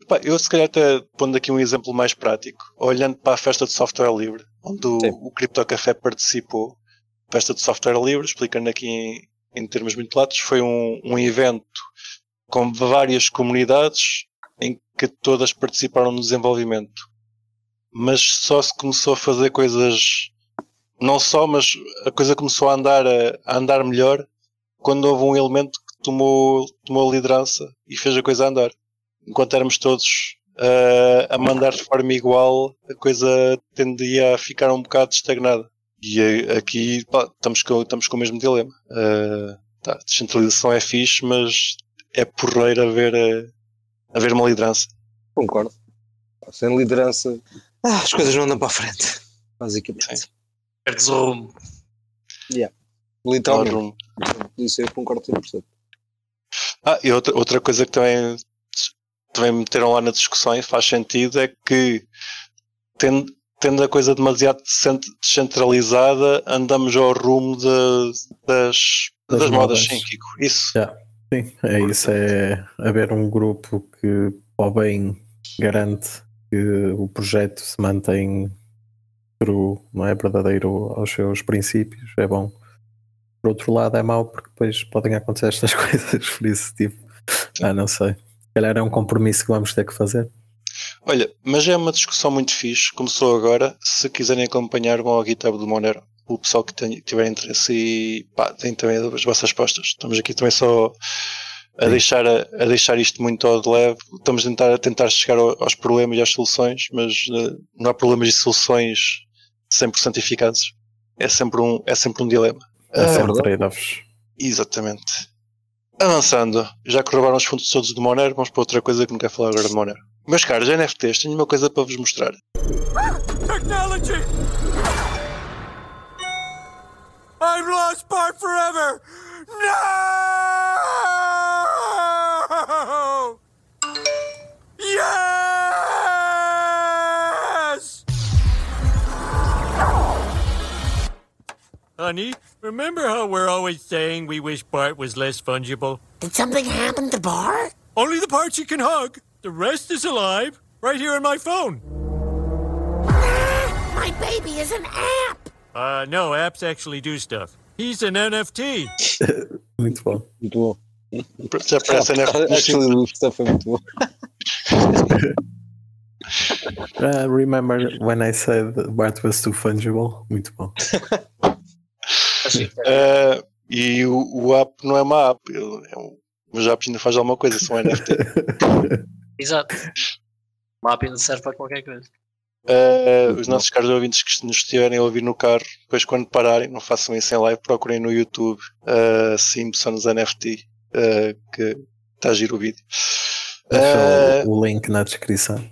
Pá, eu se calhar até pondo aqui um exemplo mais prático, olhando para a festa de software livre, onde o, Sim. o Crypto Café participou, festa de software livre, explicando aqui em, em termos muito latos, foi um, um evento com várias comunidades em que todas participaram no desenvolvimento. Mas só se começou a fazer coisas, não só, mas a coisa começou a andar, a, a andar melhor quando houve um elemento que tomou, tomou a liderança e fez a coisa andar enquanto éramos todos uh, a mandar de forma igual, a coisa tendia a ficar um bocado estagnada. E aqui pá, estamos, com, estamos com o mesmo dilema. Uh, tá, descentralização é fixe, mas é porreiro haver, uh, haver uma liderança. Concordo. Sem liderança, ah, as coisas não andam para a frente. Basicamente. Sim. Perdes o rumo. Literalmente. Nós não- Isso eu concordo 100%. Ah, e outra, outra coisa que também, também meteram lá na discussão e faz sentido é que tendo, tendo a coisa demasiado descentralizada, andamos ao rumo de- das, das, Das modas, modas. sim, Kiko. Isso. Sim, é isso, é haver um grupo que, ao bem, garante que o projeto se mantém true, não é verdadeiro aos seus princípios, é bom. Por outro lado, é mau porque depois podem acontecer estas coisas, por isso, tipo, ah, não sei. Se calhar é um compromisso que vamos ter que fazer. Olha, mas é uma discussão muito fixe. Começou agora. Se quiserem acompanhar, vão ao GitHub do Monero. O pessoal que tem, tiver interesse e pá, tem também as vossas respostas. Estamos aqui também só a deixar, a, a deixar isto muito ao de leve. Estamos a tentar, a tentar chegar ao- aos problemas e às soluções, mas eh, não há problemas e soluções 100% eficazes. É sempre um, é sempre um dilema. É Ah, sempre verdade. trade-offs. Exatamente. Avançando, já que roubaram os fundos todos do Monero, vamos para outra coisa que não quero falar agora de Monero. Meus caros NFTs, tenho uma coisa para vos mostrar. Technology! I've lost Bart forever! No! Honey, remember how we're always saying we wish Bart was less fungible? Did something happen to Bart? Only the parts you can hug. The rest is alive, right here on my phone. My baby is an app! Uh, no, apps actually do stuff. He's an NFT. Muito bom. Muito bom. Já parece NFT dos Actually, stuff é muito bom. Ah, remember when I said Bart was too fungible? Muito bom. Ah, e o, o app não é uma app, ele é um, os apps ainda faz alguma coisa, são NFT. Exato. O mapa ainda serve para qualquer coisa. Uh, os nossos caros ouvintes que nos estiverem a ouvir no carro, depois quando pararem, não façam isso em live, procurem no YouTube uh, Simpsons NFT, uh, que está a giro o vídeo. Uh, o, o link na descrição.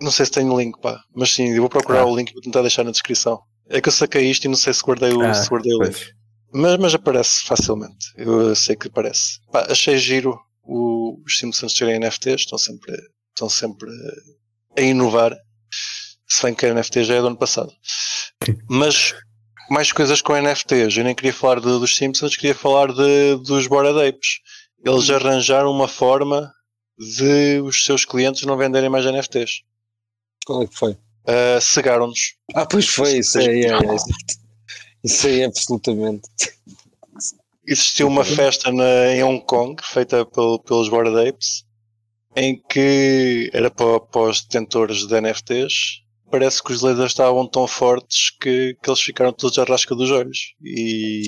não sei se tenho link, pá, mas sim, eu vou procurar Ah. o link e vou tentar deixar na descrição. É que eu saquei isto e não sei se guardei o, Ah, se guardei o link. pois. Mas, mas aparece facilmente, eu sei que aparece. Pá, achei giro o- os Simpsons terem NFTs, estão sempre, estão sempre a inovar. Se bem que a NFT já é do ano passado. Mas mais coisas com NFTs. Eu nem queria falar de- dos Simpsons, queria falar de, dos Bored Apes. Eles arranjaram uma forma de os seus clientes não venderem mais NFTs. Qual é que foi? Uh, Cegaram-nos. Ah, pois foi, isso aí, é, é. Isso aí, absolutamente. existiu uma festa na, em Hong Kong feita pel- pelos Bored Apes em que era para, para os detentores de NFTs parece que os lasers estavam tão fortes que, que eles ficaram todos à rasca dos olhos. E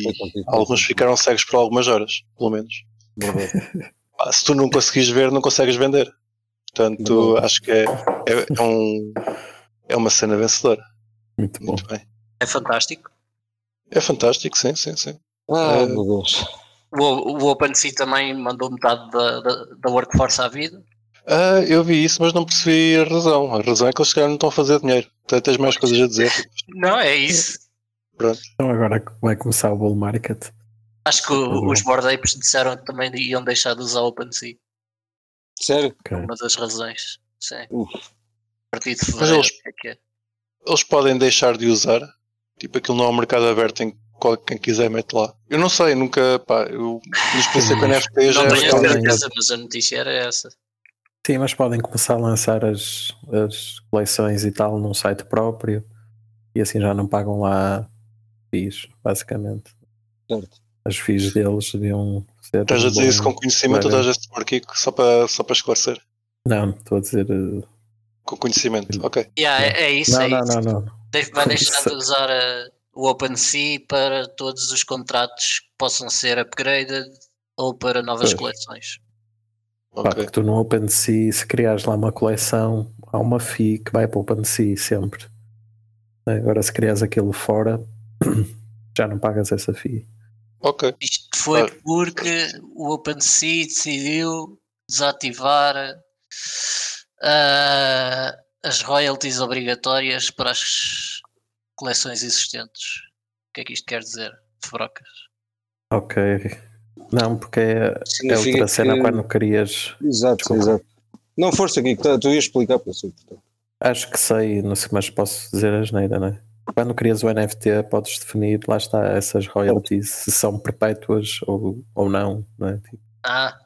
alguns ficaram cegos por algumas horas pelo menos. Se tu não conseguires ver não consegues vender. Portanto acho que é, é, é um, é uma cena vencedora Muito bom. muito bem É fantástico. é fantástico sim sim sim Ah, Eh, meu Deus. O, o OpenSea também mandou metade da, da, da workforce à vida. Ah, eu vi isso, mas não percebi a razão. A razão é que eles se calhar não estão a fazer dinheiro. Tu tens mais coisas a dizer. Não, é isso. Então agora vai começar o bull market. Acho que o- Uhum. os board apes disseram que também iam deixar de usar o OpenSea. Sério? Ok. Uma das razões. Sim. Uf. A partir de Mas fevereiro. eles- é que é? Eles podem deixar de usar. Tipo, aquilo não é um mercado aberto em quem quiser mete lá. Eu não sei, nunca. Pá, eu pensei que o NFT já Não é tenho a certeza, mas a notícia era essa. Sim, mas podem começar a lançar as, as coleções e tal num site próprio e assim já não pagam lá fees, basicamente. Certo. As fees deles deviam ser. Estás a dizer isso com conhecimento ou estás a dizer por aqui só para, só para esclarecer? Não, estou a dizer. uh, Com conhecimento, ok. Yeah, é, é isso. Não, é não, isso. não, não. De- Vai deixar de usar a- o OpenSea para todos os contratos que possam ser upgraded ou para novas Pois. coleções. Pá, ok. porque tu no OpenSea, se criares lá uma coleção, há uma fee que vai para o OpenSea sempre. Agora, se criares aquilo fora, já não pagas essa fee. Ok. Isto foi Claro. porque o OpenSea decidiu desativar ah, as royalties obrigatórias para as coleções existentes. O que é que isto quer dizer, Frocas? Ok. Não, porque é, é Significa outra cena que- quando querias. Exato, Desculpa. exato. Não, força aqui, que tá- tu ias explicar, eu sei. portanto. Acho que sei, não sei, mas posso dizer a asneira, não é? Quando crias o NFT, podes definir, lá está, essas royalties, se são perpétuas ou, ou não, não é? Tipo, Ah,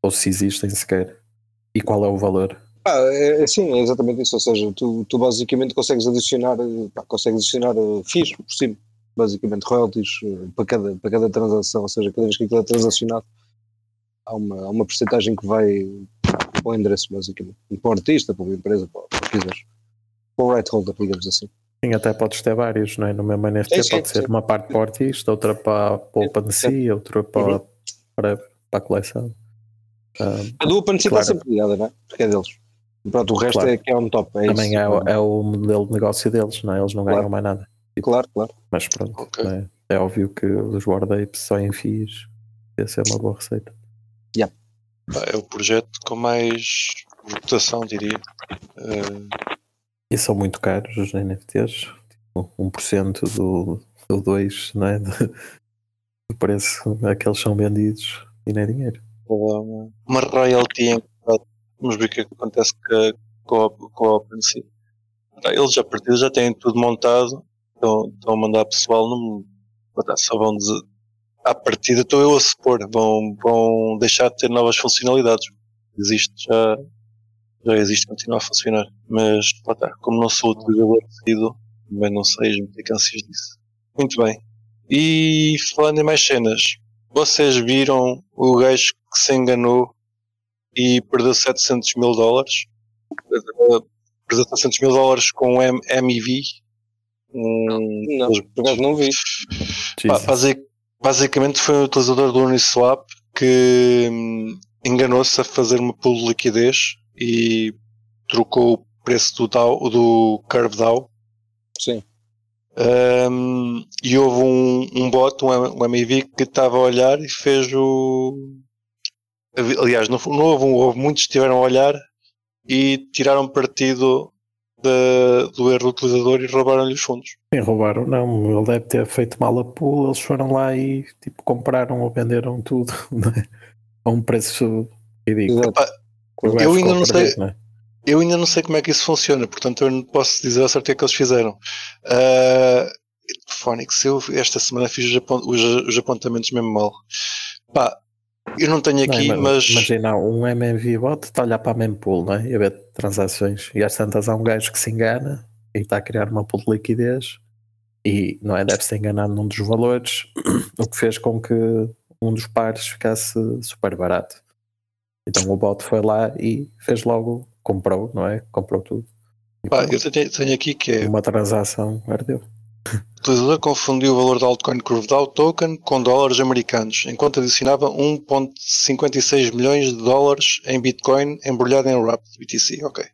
ou se existem sequer. E qual é o valor? Ah, é, é, sim, é exatamente isso. Ou seja, tu, tu basicamente consegues adicionar, eh, pá, consegues adicionar uh, FIIs por cima, basicamente royalties eh, para cada, para cada transação. Ou seja, cada vez que aquilo é transacionado, há uma, há uma porcentagem que vai para o endereço, basicamente. Para o artista, para uma empresa, para, para o que quiseres. Para o right holder, digamos assim. Sim, até podes ter vários, não é? No mesmo NFT Sim, sim, pode ser sim. uma parte para o artista, outra para, para o OpenSea, outra para, Uhum. para, para a coleção. Ah, A do OpenSea Claro. está sempre ligada, não é? Porque é deles. E pronto, o resto Claro. é que é on top. É também isso. é, o- é o modelo de negócio deles, não é? Eles não ganham Claro. mais nada. Claro, claro. Mas pronto, Ok. não é? é óbvio que os Bored Apes só em FIIs ia ser uma boa receita. Pá, é o projeto com mais votação, diria. Uh, E são muito caros os NFTs, tipo 1% do, do 2 não é? do, preço a que eles são vendidos e nem dinheiro. uma, uma royalty em Vamos ver o que é que acontece com a, com a. Pá, Eles a partir já têm tudo montado, estão, estão a mandar pessoal, não, pá, só vão dizer, à partida estou eu a supor, vão, vão deixar de ter novas funcionalidades. Existe, já, já existe, continua a funcionar. Mas, tá, como não sou utilizador decido, também não sei as implicâncias disso. Muito bem. E falando em mais cenas, vocês viram o gajo que se enganou e perdeu 700 mil dólares? Perdeu 700 mil dólares com um M- MEV. Um, Não, acaso não vi. Basic- basicamente foi um utilizador do Uniswap que hum, enganou-se a fazer uma pool de liquidez e trocou o preço do, DAO, do Curve DAO Sim. Hum, e houve um, um bot, um, um MEV que estava a olhar e fez o. Aliás, não, não houve um, houve muitos que estiveram a olhar e tiraram partido da- do erro do utilizador e roubaram-lhe os fundos. Sim, roubaram, não, ele deve ter feito mal a pool, eles foram lá e tipo, compraram ou venderam tudo não é? a um preço ridículo. Epá, gajo eu ainda não sei- perdido, é? Eu ainda não sei como é que isso funciona, portanto eu não posso dizer a certo o que é que eles fizeram. Uh, Phonics, eu esta semana fiz os, apon- os- os apontamentos mesmo mal. Pá, eu não tenho Não, aqui, mas- mas. Imagina, um MMV bot está a olhar para a mempool não é? e a ver transações. E às tantas há um gajo que se engana e está a criar uma pool de liquidez e não é? Deve-se enganar num dos valores, o que fez com que um dos pares ficasse super barato. Então o bot foi lá e fez logo, comprou, não é? Comprou tudo. Pá, eu tenho, tenho aqui que é uma transação ardeu. O utilizador confundiu o valor da altcoin CurveDAO token com dólares americanos, enquanto adicionava 1.56 milhões de dólares em Bitcoin embrulhado em Wrapped BTC, ok,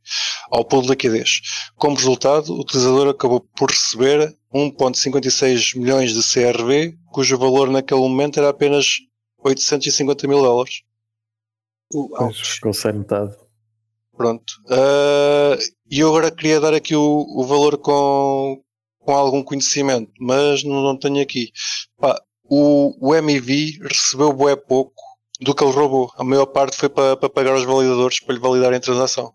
ao pool de liquidez. Como resultado, o utilizador acabou por receber 1.56 milhões de CRV, cujo valor naquele momento era apenas 850 mil dólares. Ouch. ficou sem metade. Pronto. Ah, E eu agora queria dar aqui o, o valor com, com algum conhecimento, mas não, não tenho aqui. Pá, o, o MEV recebeu bué pouco do que ele roubou. A maior parte foi para, para pagar aos validadores para lhe validarem a transação.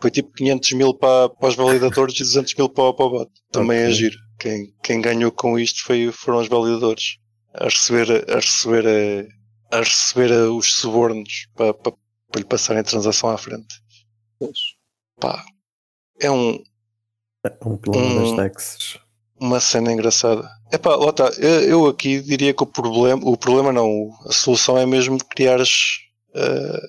Foi tipo 500 mil para, para os validadores e 200 mil para, o- para o bot. Também é Ok. giro. Quem, quem ganhou com isto foi, foram os validadores a receber, a receber, eh, a, receber eh, os subornos para, para, para lhe passarem a transação à frente. Pois. Pá, é um, Um problema Hum. das taxas. Uma cena engraçada. Epá, lá está. Eu, eu aqui diria que o problema, o problema não, a solução é mesmo criares eh,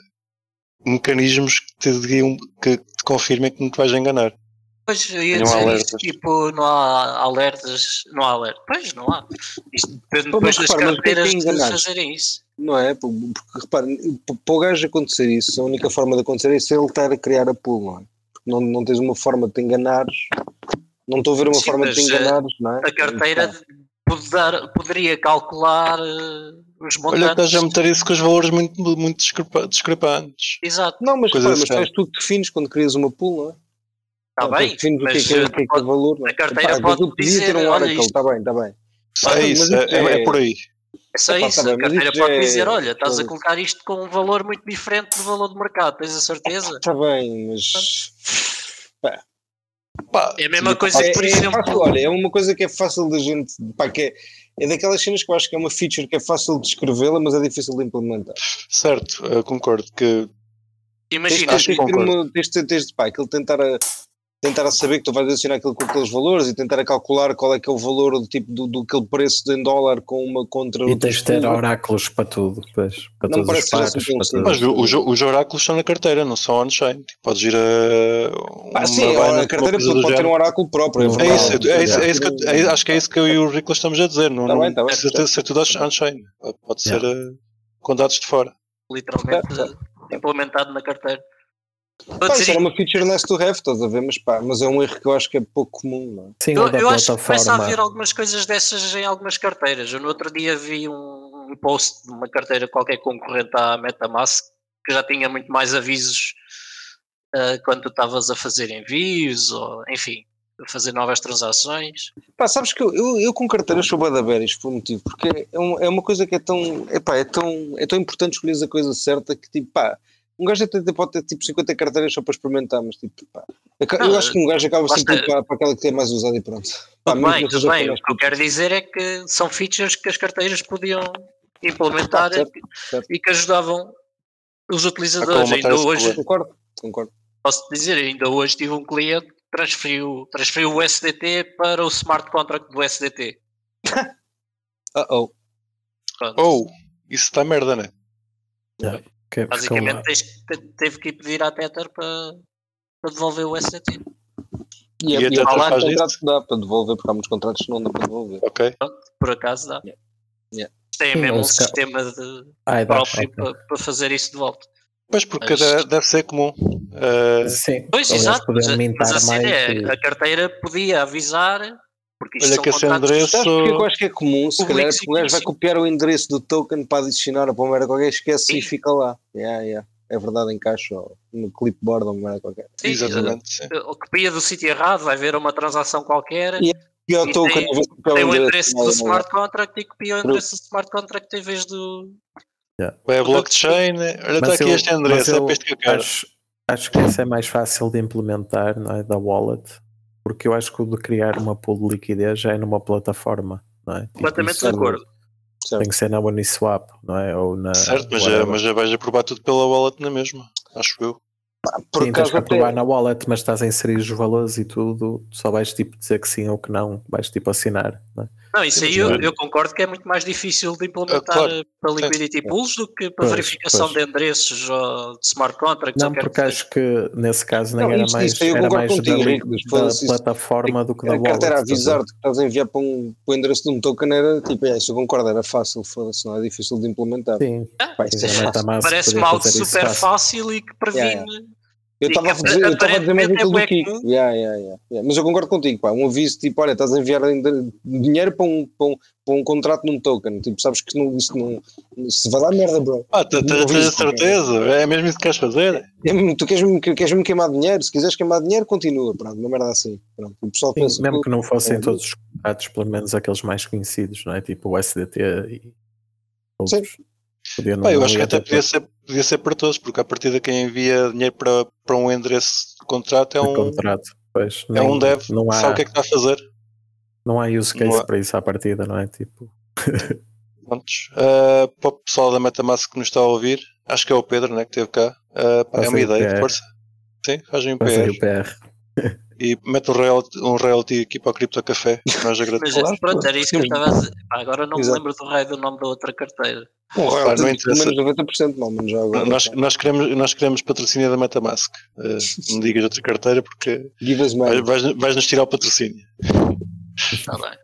mecanismos que te, digam, que te confirmem que não te vais enganar. Pois eu ia Não há dizer alertas. isso, tipo, não há alertas, não há alertas. Pois, não há. Isto depende Pô, depois das repara, é carteiras de fazerem isso. Não é? Porque, repara, para o gajo acontecer isso, a única forma de acontecer isso é ele estar a criar a pool, não é? Porque não, não tens uma forma de te enganares, não estou a ver uma Sim, forma de te eh, enganares, não é? A carteira pode dar- poderia calcular eh, os Olha, montantes. estás a meter isso com os valores muito, muito discrepa- discrepantes. Exato, Não, mas, Coisa repara, mas tu que defines quando crias uma pool, não é? está Tu bem. defines o que é Mas que é, o eh, que é, que é pode- o valor. não é? a carteira Epá, pode podia ter dizer, um olha, Oracle, está bem, está bem. É mas isso, é, é- é é- por aí. é só Epá, isso. tá bem, a carteira pode é- dizer, olha, estás a colocar isto com um valor muito diferente do valor do mercado, tens a certeza? Está bem, mas. Pá, É a mesma coisa É, que, por é exemplo, fácil, olha, é uma coisa que é fácil da gente. Pá, que é, é daquelas cenas que eu acho que é uma feature que é fácil de escrevê-la, mas é difícil de implementar. certo, eu concordo que Tens, imagina, tens, tens, tens, de- tens de pá, aquilo tentar a, tentar a saber que tu vais adicionar aquilo com aqueles valores e tentar a calcular qual é que é o valor do tipo do, do aquele preço em dólar com uma contra E tens de ter oráculos para tudo, depois, para Não todos parece os ser pares, assim para. Mas todos. o- o- os oráculos estão na carteira, não são on-chain. Tipo, Podes ir a. Ah, sim, a Binance, carteira do pode ter um oráculo próprio. É isso, é isso, é isso que é- acho que é isso que eu e o Rico estamos a dizer. Não, Tá não bem, tá bem. precisa ter- ser tudo on-chain. Pode ser Yeah. eh, com dados de fora. literalmente Certo, implementado na carteira. Pá, isso era uma feature nice to have, estás a ver? Mas, pá, mas é um erro que eu acho que é pouco comum, não é? Sim, Eu, da eu acho que começa a haver algumas coisas dessas em algumas carteiras. Eu no outro dia vi um, post de uma carteira qualquer concorrente à MetaMask que já tinha muito mais avisos ah, quando tu estavas a fazer envios ou enfim, a fazer novas transações. Pá, sabes que eu, eu, eu com carteiras sou bada berries por um motivo, porque é, um- é uma coisa que é tão, epá, é tão, é tão importante escolher a coisa certa que tipo, pá, um gajo até pode ter tipo 50 carteiras só para experimentar, mas tipo, pá, eu, ca- eu Não, acho que um gajo acaba sempre está. para, para aquela que tem mais usado e pronto. Pá, Tudo bem, tudo bem. O que eu quero dizer é que são features que as carteiras podiam implementar Ah, certo, e- certo. e que ajudavam os utilizadores. Ainda hoje, problema. Concordo, concordo. posso dizer, ainda hoje tive um cliente que transferiu, transferiu o SDT para o smart contract do SDT. Uh oh. Isso está merda, né? Que- que lá. Basicamente tens que- teve que ir pedir à Tether para, para devolver o SDT. E, E é, a e é Tether para lá faz contrato isso? que dá para devolver, porque há muitos contratos que não dá para devolver. Ok. Por acaso dá. Yeah. Yeah. Tem Sim, mesmo um sistema de Ai, próprio para, para fazer isso de volta. Pois porque Mas- deve, deve ser comum. Uh, Sim, Pois, exato. Mas, mas a cena mais. é, e- a carteira podia avisar, porque isto Olha são que esse endereço- Sabes porque é que eu acho que é comum? Se calhar é porque o gajo vai e copiar o endereço do token para adicionar a pomera qualquer, esquece e Sim. fica lá. Yeah, yeah. É verdade, encaixa no clipboard ou uma qualquer. Sim, exatamente, sim. eh, copia do sítio errado, vai ver uma transação qualquer, E- E ao E token, tem- copiar tem o endereço, não, do smart contract e copia o endereço do smart contract em vez do. É a blockchain. Olha, está aqui eu- este endereço, é eu para este que eu quero. Acho, acho que esse é mais fácil de implementar, não é? Da wallet, porque eu acho que o de criar uma pool de liquidez já é numa plataforma, não é? Completamente de acordo. certo. Tem que ser na Uniswap, não é? Ou na. Certo, mas, já, whatever. mas já vais aprovar tudo pela wallet na mesma. Acho eu. Por sim, tens que aprovar até, na wallet, mas estás a inserir os valores e tudo, só vais tipo dizer que sim ou que não, vais tipo assinar. Não é? Não, isso aí eu, não- eu concordo que é muito mais difícil de implementar Ah, claro. para liquidity pools do que para Pois, verificação pois. de endereços ou de smart contracts. Não, porque que acho que nesse caso nem Não, era isso- mais, isso aí eu era concordo mais contigo, da, mas da foda-se, isso- plataforma do que da a wallet. a estás a ver? avisar-te que estás a enviar para um, para o endereço de um token era tipo, é, isso eu concordo, era fácil, foda-se, não é difícil de implementar. Sim, isso é Parece-me algo super fácil. fácil e que previne. Yeah, Eu Sim, estava a dizer, eu estava a dizer mais é aquilo do Kiko. Yeah, yeah, yeah, yeah. Mas eu concordo contigo, pá. Um aviso tipo, olha, estás a enviar dinheiro para um, para um, para um contrato num token. Tipo, sabes que não, isso não. Se vai lá merda, bro. Ah, tu- tens certeza? É mesmo isso que queres fazer? É, Tu queres-me queres queimar dinheiro? Se quiseres queimar dinheiro, continua. Pronto, uma merda assim. Pronto. O pessoal Sim, pensa. mesmo que- que não fossem é. todos os contratos, pelo menos aqueles mais conhecidos, não é? Tipo o SDT e outros. Podia não- eu acho que até podia ser, podia ser para todos, porque a partir de quem envia dinheiro para, para um endereço de contrato é de um, contrato. Pois, é um dev, não há, sabe o que é que está a fazer. não há use case há- para isso à partida, não é? Tipo, Prontos. Ah, para o pessoal da Metamask que nos está a ouvir, acho que é o Pedro né, que esteve cá. Ah, pá, é uma ideia, PR. força. Sim, fazem um PR o PR. e mete um royalty, um royalty aqui para o Cripto Café. Nós Mas agradecemos. Claro, pronto, era isso que eu estava a dizer. Pá, agora não me Exato. lembro do raio do nome da outra carteira. Um royalty não interessa. menos 90%, mal menos já agora. Nós, nós, queremos, nós queremos patrocínio da Metamask. Ah, não digas outra carteira porque Give us vais, money. vais, vais nos tirar o patrocínio. Está bem.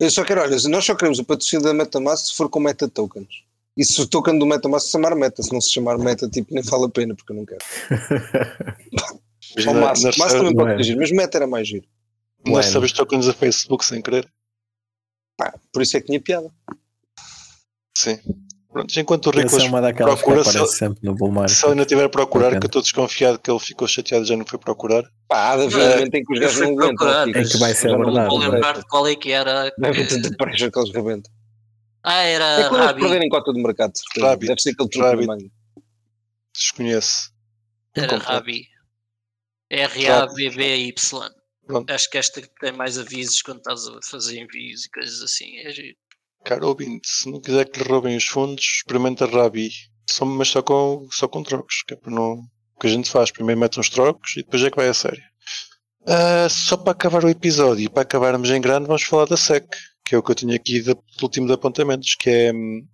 Eu só quero, olha, nós só queremos o patrocínio da Metamask se for com meta tokens. E se o token do Metamask se chamar meta, se não se chamar meta, tipo, nem vale a pena, porque eu não quero. Mas Ou na- Márcio, nas- Márcio também pode é. giro, mas meta era mais giro. Nós Bueno. sabes tokens a Facebook sem querer. Pá, por isso é que tinha piada. Sim. Pronto, enquanto o Rico é uma daquelas procura, que se aparece ele- sempre no bull market. se ele ainda estiver a procurar, Depende. que eu estou desconfiado que ele ficou chateado e já não foi procurar. Pá, há de haver É, um momento em que os gajos não aguentam. procurar. É que vai ser não verdade, Vou não é? lembrar de qual é que era. Deve ter de pressa que eles rebentam. Ah, É era quando eles Rabi. perderem cota de mercado. Rabbit. Deve ser aquele truque Rabbit. de manga. Desconhece. Era. Rabi. R-A-B-B-Y. Acho que esta que tem mais avisos quando estás a fazer envios e coisas assim. É giro. Caro ouvinte, se não quiser que lhe roubem os fundos, experimenta Rabi. Só, mas só com, só com trocos. Que é para não. O que a gente faz? Primeiro mete uns trocos e depois é que vai a sério. Ah, só para acabar o episódio e para acabarmos em grande, vamos falar da SEC, que é o que eu tinha aqui do último de apontamentos, que é hum,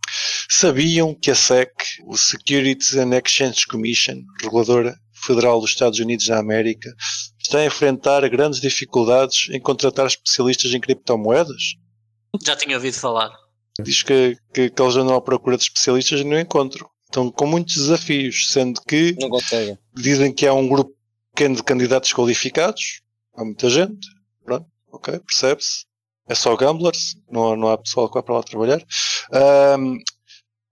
sabiam que a SEC, o Securities and Exchange Commission, reguladora federal dos Estados Unidos da América, está a enfrentar grandes dificuldades em contratar especialistas em criptomoedas? Já tinha ouvido falar. diz que, que, que eles andam à procura de especialistas e não encontram. Estão com muitos desafios, sendo que dizem que há um grupo pequeno de candidatos qualificados, há muita gente, pronto, ok, percebe-se. É só gamblers, não, não há pessoal que vá para lá trabalhar. Ahm,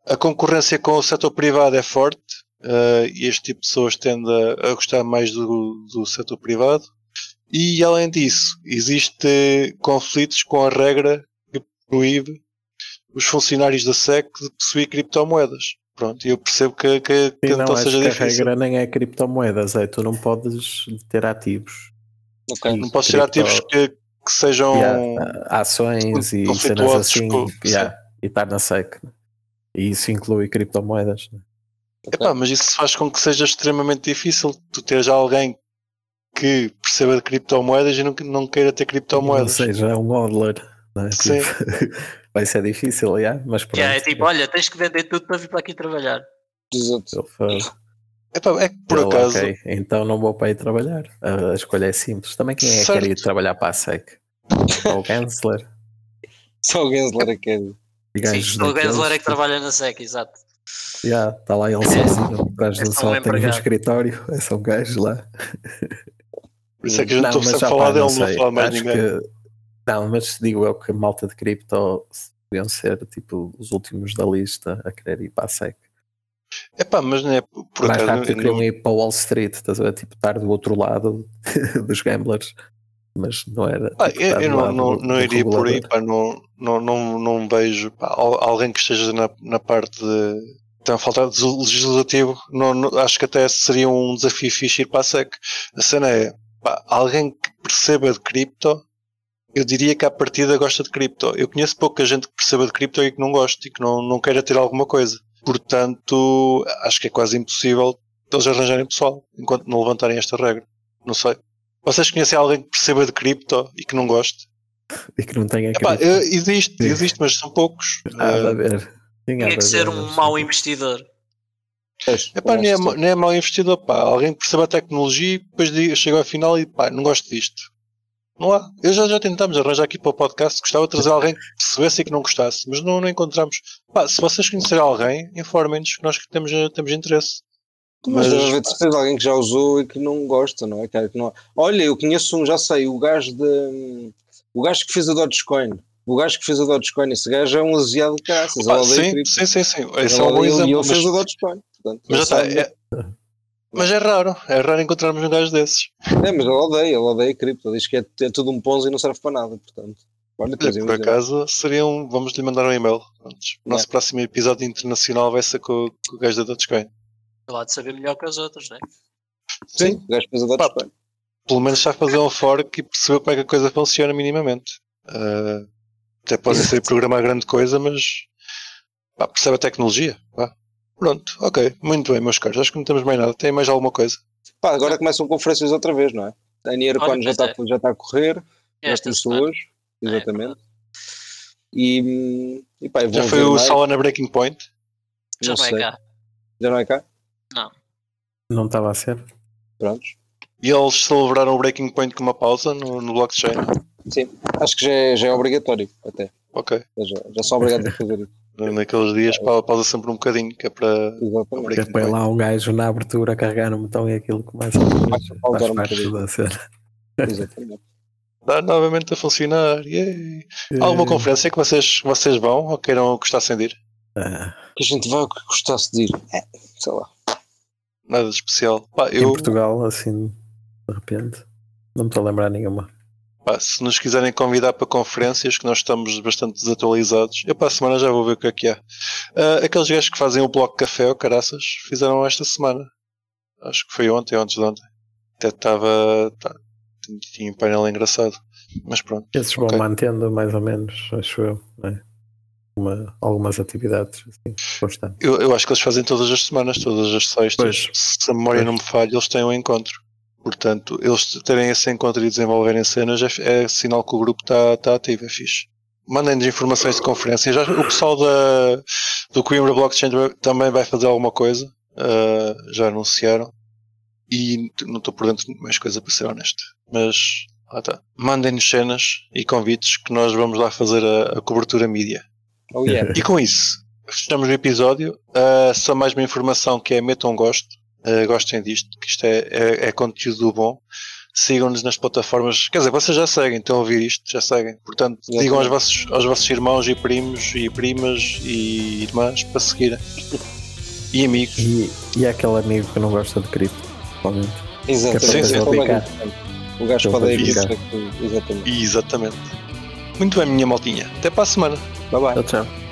a concorrência com o setor privado é forte e este tipo de pessoas tende a, a gostar mais do, do setor privado. E além disso, existe conflitos com a regra que proíbe os funcionários da SEC de possuir criptomoedas. Pronto, e eu percebo que, que, que Sim, não, então acho seja que a difícil. regra nem é criptomoedas, é tu não podes ter ativos. Ok. Não posso ter cripto- ativos que, que sejam. Há, ações e cenas assim com- e e estar na SEC. E isso inclui criptomoedas. né? Epá, mas isso faz com que seja extremamente difícil tu teres alguém que perceba de criptomoedas e não, não queira ter Ou criptomoedas. seja, é um hodler. Não é? Sim. Tipo, vai ser difícil, já, mas pronto. Que é tipo, olha, tens que vender tudo para vir para aqui trabalhar. Exato. Epá, é que por ele, acaso. ok, então não vou para ir trabalhar. A, escolha é simples. Também quem é que quer ir trabalhar para a SEC? Ou o Gensler? Só o Gensler é que é. Sim, o Gensler é que trabalha na SEC, exato. Já, está lá ele sozinho. É do só sol tem um escritório. É só um gajo lá. Por isso é que a gente Não, estou mas a falar pá, dele, não não sei. falar mais Acho ninguém. que- não, mas digo eu que a malta de cripto deviam ser tipo os últimos da lista a querer ir para a SEC. Epá, mas não é por Mais acaso. rápido queriam ir para Wall Street, estás a ver? Tipo, estar do outro lado dos gamblers. Mas não era. Pá, tipo, eu não, não, do- não do iria por aí, regulador. pá, não, não, não, não vejo pá, al- alguém que esteja na, na parte de. Está a faltar de legislativo, não, não- acho que até seria um desafio fixe ir para a SEC. A cena é pá, alguém que perceba de cripto, eu diria que à partida gosta de cripto. Eu conheço pouca gente que perceba de cripto e que não goste e que não, não queira ter alguma coisa. Portanto, acho que é quase impossível eles arranjarem pessoal enquanto não levantarem esta regra. Não sei. Vocês conhecem alguém que perceba de cripto e que não goste? E que não tenha Epá, existe, existe, mas são poucos. Nada a Eh, ver. Tinha que ser um mau investidor. epá, nem, é, nem é mau investidor, pá. Alguém que perceba a tecnologia e depois chega ao final e pá, não gosto disto. Não há. Eu já, já tentámos arranjar aqui para o podcast, gostava de trazer alguém que percebesse e que não gostasse, mas não, não encontramos. Pá, se vocês conhecerem alguém, informem-nos que nós que temos, temos interesse. Mas Mas- deve haver de certeza alguém que já usou e que não gosta, não é? Que não... Olha, eu conheço um, já sei, o gajo de. O gajo que fez a Dogecoin. O gajo que fez a Dogecoin, esse gajo é um asiado de caraças. Odeia sim, sim, sim, sim. Ele Esse é um bom exemplo. E ele mas- fez a Dogecoin. Portanto, Mas está. sabe- É, mas é raro, é raro encontrarmos um gajo desses. É, mas ele odeia, ele odeia cripto. Diz que é, é tudo um ponzo e não serve para nada. Portanto, olha, Por exemplo. acaso, seria um, vamos lhe mandar um e-mail. O nosso próximo episódio internacional vai ser com, com o gajo da Dogecoin. Lá de saber melhor que os outros, né? Sim, o gajo fez a Dogecoin. Pelo menos sabe fazer um fork e perceber como é que a coisa funciona minimamente. Ah, até podem ser programar grande coisa, mas pá, percebe a tecnologia. pá. Pronto, ok, muito bem, meus caros. Acho que não temos mais nada. Tem mais alguma coisa? Pá, agora começam conferências outra vez, não é? A NierCon já está pois já está a correr, já Esta começou semana. hoje, exatamente. e, e pá, Já foi o mais, Sala na Breaking Point? Já não é sei. cá. Já não é cá? Não estava a ser. Prontos. E eles celebraram o Breaking Point com uma pausa no, no blockchain. Sim, acho que já é, já é obrigatório até. Ok. Já, já são obrigados a fazer isso. Naqueles dias pa- pausa sempre um bocadinho, que é para Exatamente. Que põe Point. lá um gajo na abertura a carregar no botão e aquilo começa a faz um parte bocadinho. da cena. Exatamente. Dá novamente a funcionar. Yay. Alguma conferência que vocês, vocês vão ou queiram gostassem de ir? Ah, Que a gente vai o que gostasse de ir. É, sei lá. Nada de especial. Pá, Em eu, Portugal, assim, de repente, não me estou a lembrar nenhuma. Pá, se nos quiserem convidar para conferências, que nós estamos bastante desatualizados, eu para a semana já vou ver o que é que há. Ah, aqueles gajos que fazem o bloco café, ou caraças, fizeram esta semana. Acho que foi ontem, ou antes de ontem. Até estava. Tá, tinha um painel engraçado. Mas pronto. Esses vão mantendo mais ou menos, acho eu, não é? Uma- algumas atividades assim, constantes. Eu, eu acho que eles fazem todas as semanas, todas as sextas. Pois. Se a memória Pois. não me falha, eles têm um encontro. Portanto, eles terem esse encontro e desenvolverem cenas é, é sinal que o grupo está tá ativo, é fixe. Mandem-nos informações de conferência. Já, o pessoal da, do Coimbra Blockchain também vai fazer alguma coisa. ah, já anunciaram. E não estou por dentro de mais coisa para ser honesto. Mas lá está. Mandem-nos cenas e convites que nós vamos lá fazer a, a cobertura mídia. Oh yeah. E com isso, fechamos o episódio. Ah, só mais uma informação que é metam gosto. Ah, gostem disto, que isto é, é, é conteúdo bom. Sigam-nos nas plataformas. Quer dizer, vocês já seguem, estão a ouvir isto, já seguem. Portanto, Exatamente. digam aos vossos, aos vossos irmãos e primos e primas e irmãs para seguirem. E amigos. E, e é aquele amigo que não gosta de cripto, provavelmente. Exatamente. Sim, sim. É o gajo pode ir. Exatamente. Exatamente. Muito bem, minha maltinha. Até para a semana. Bye bye. Tchau, tchau.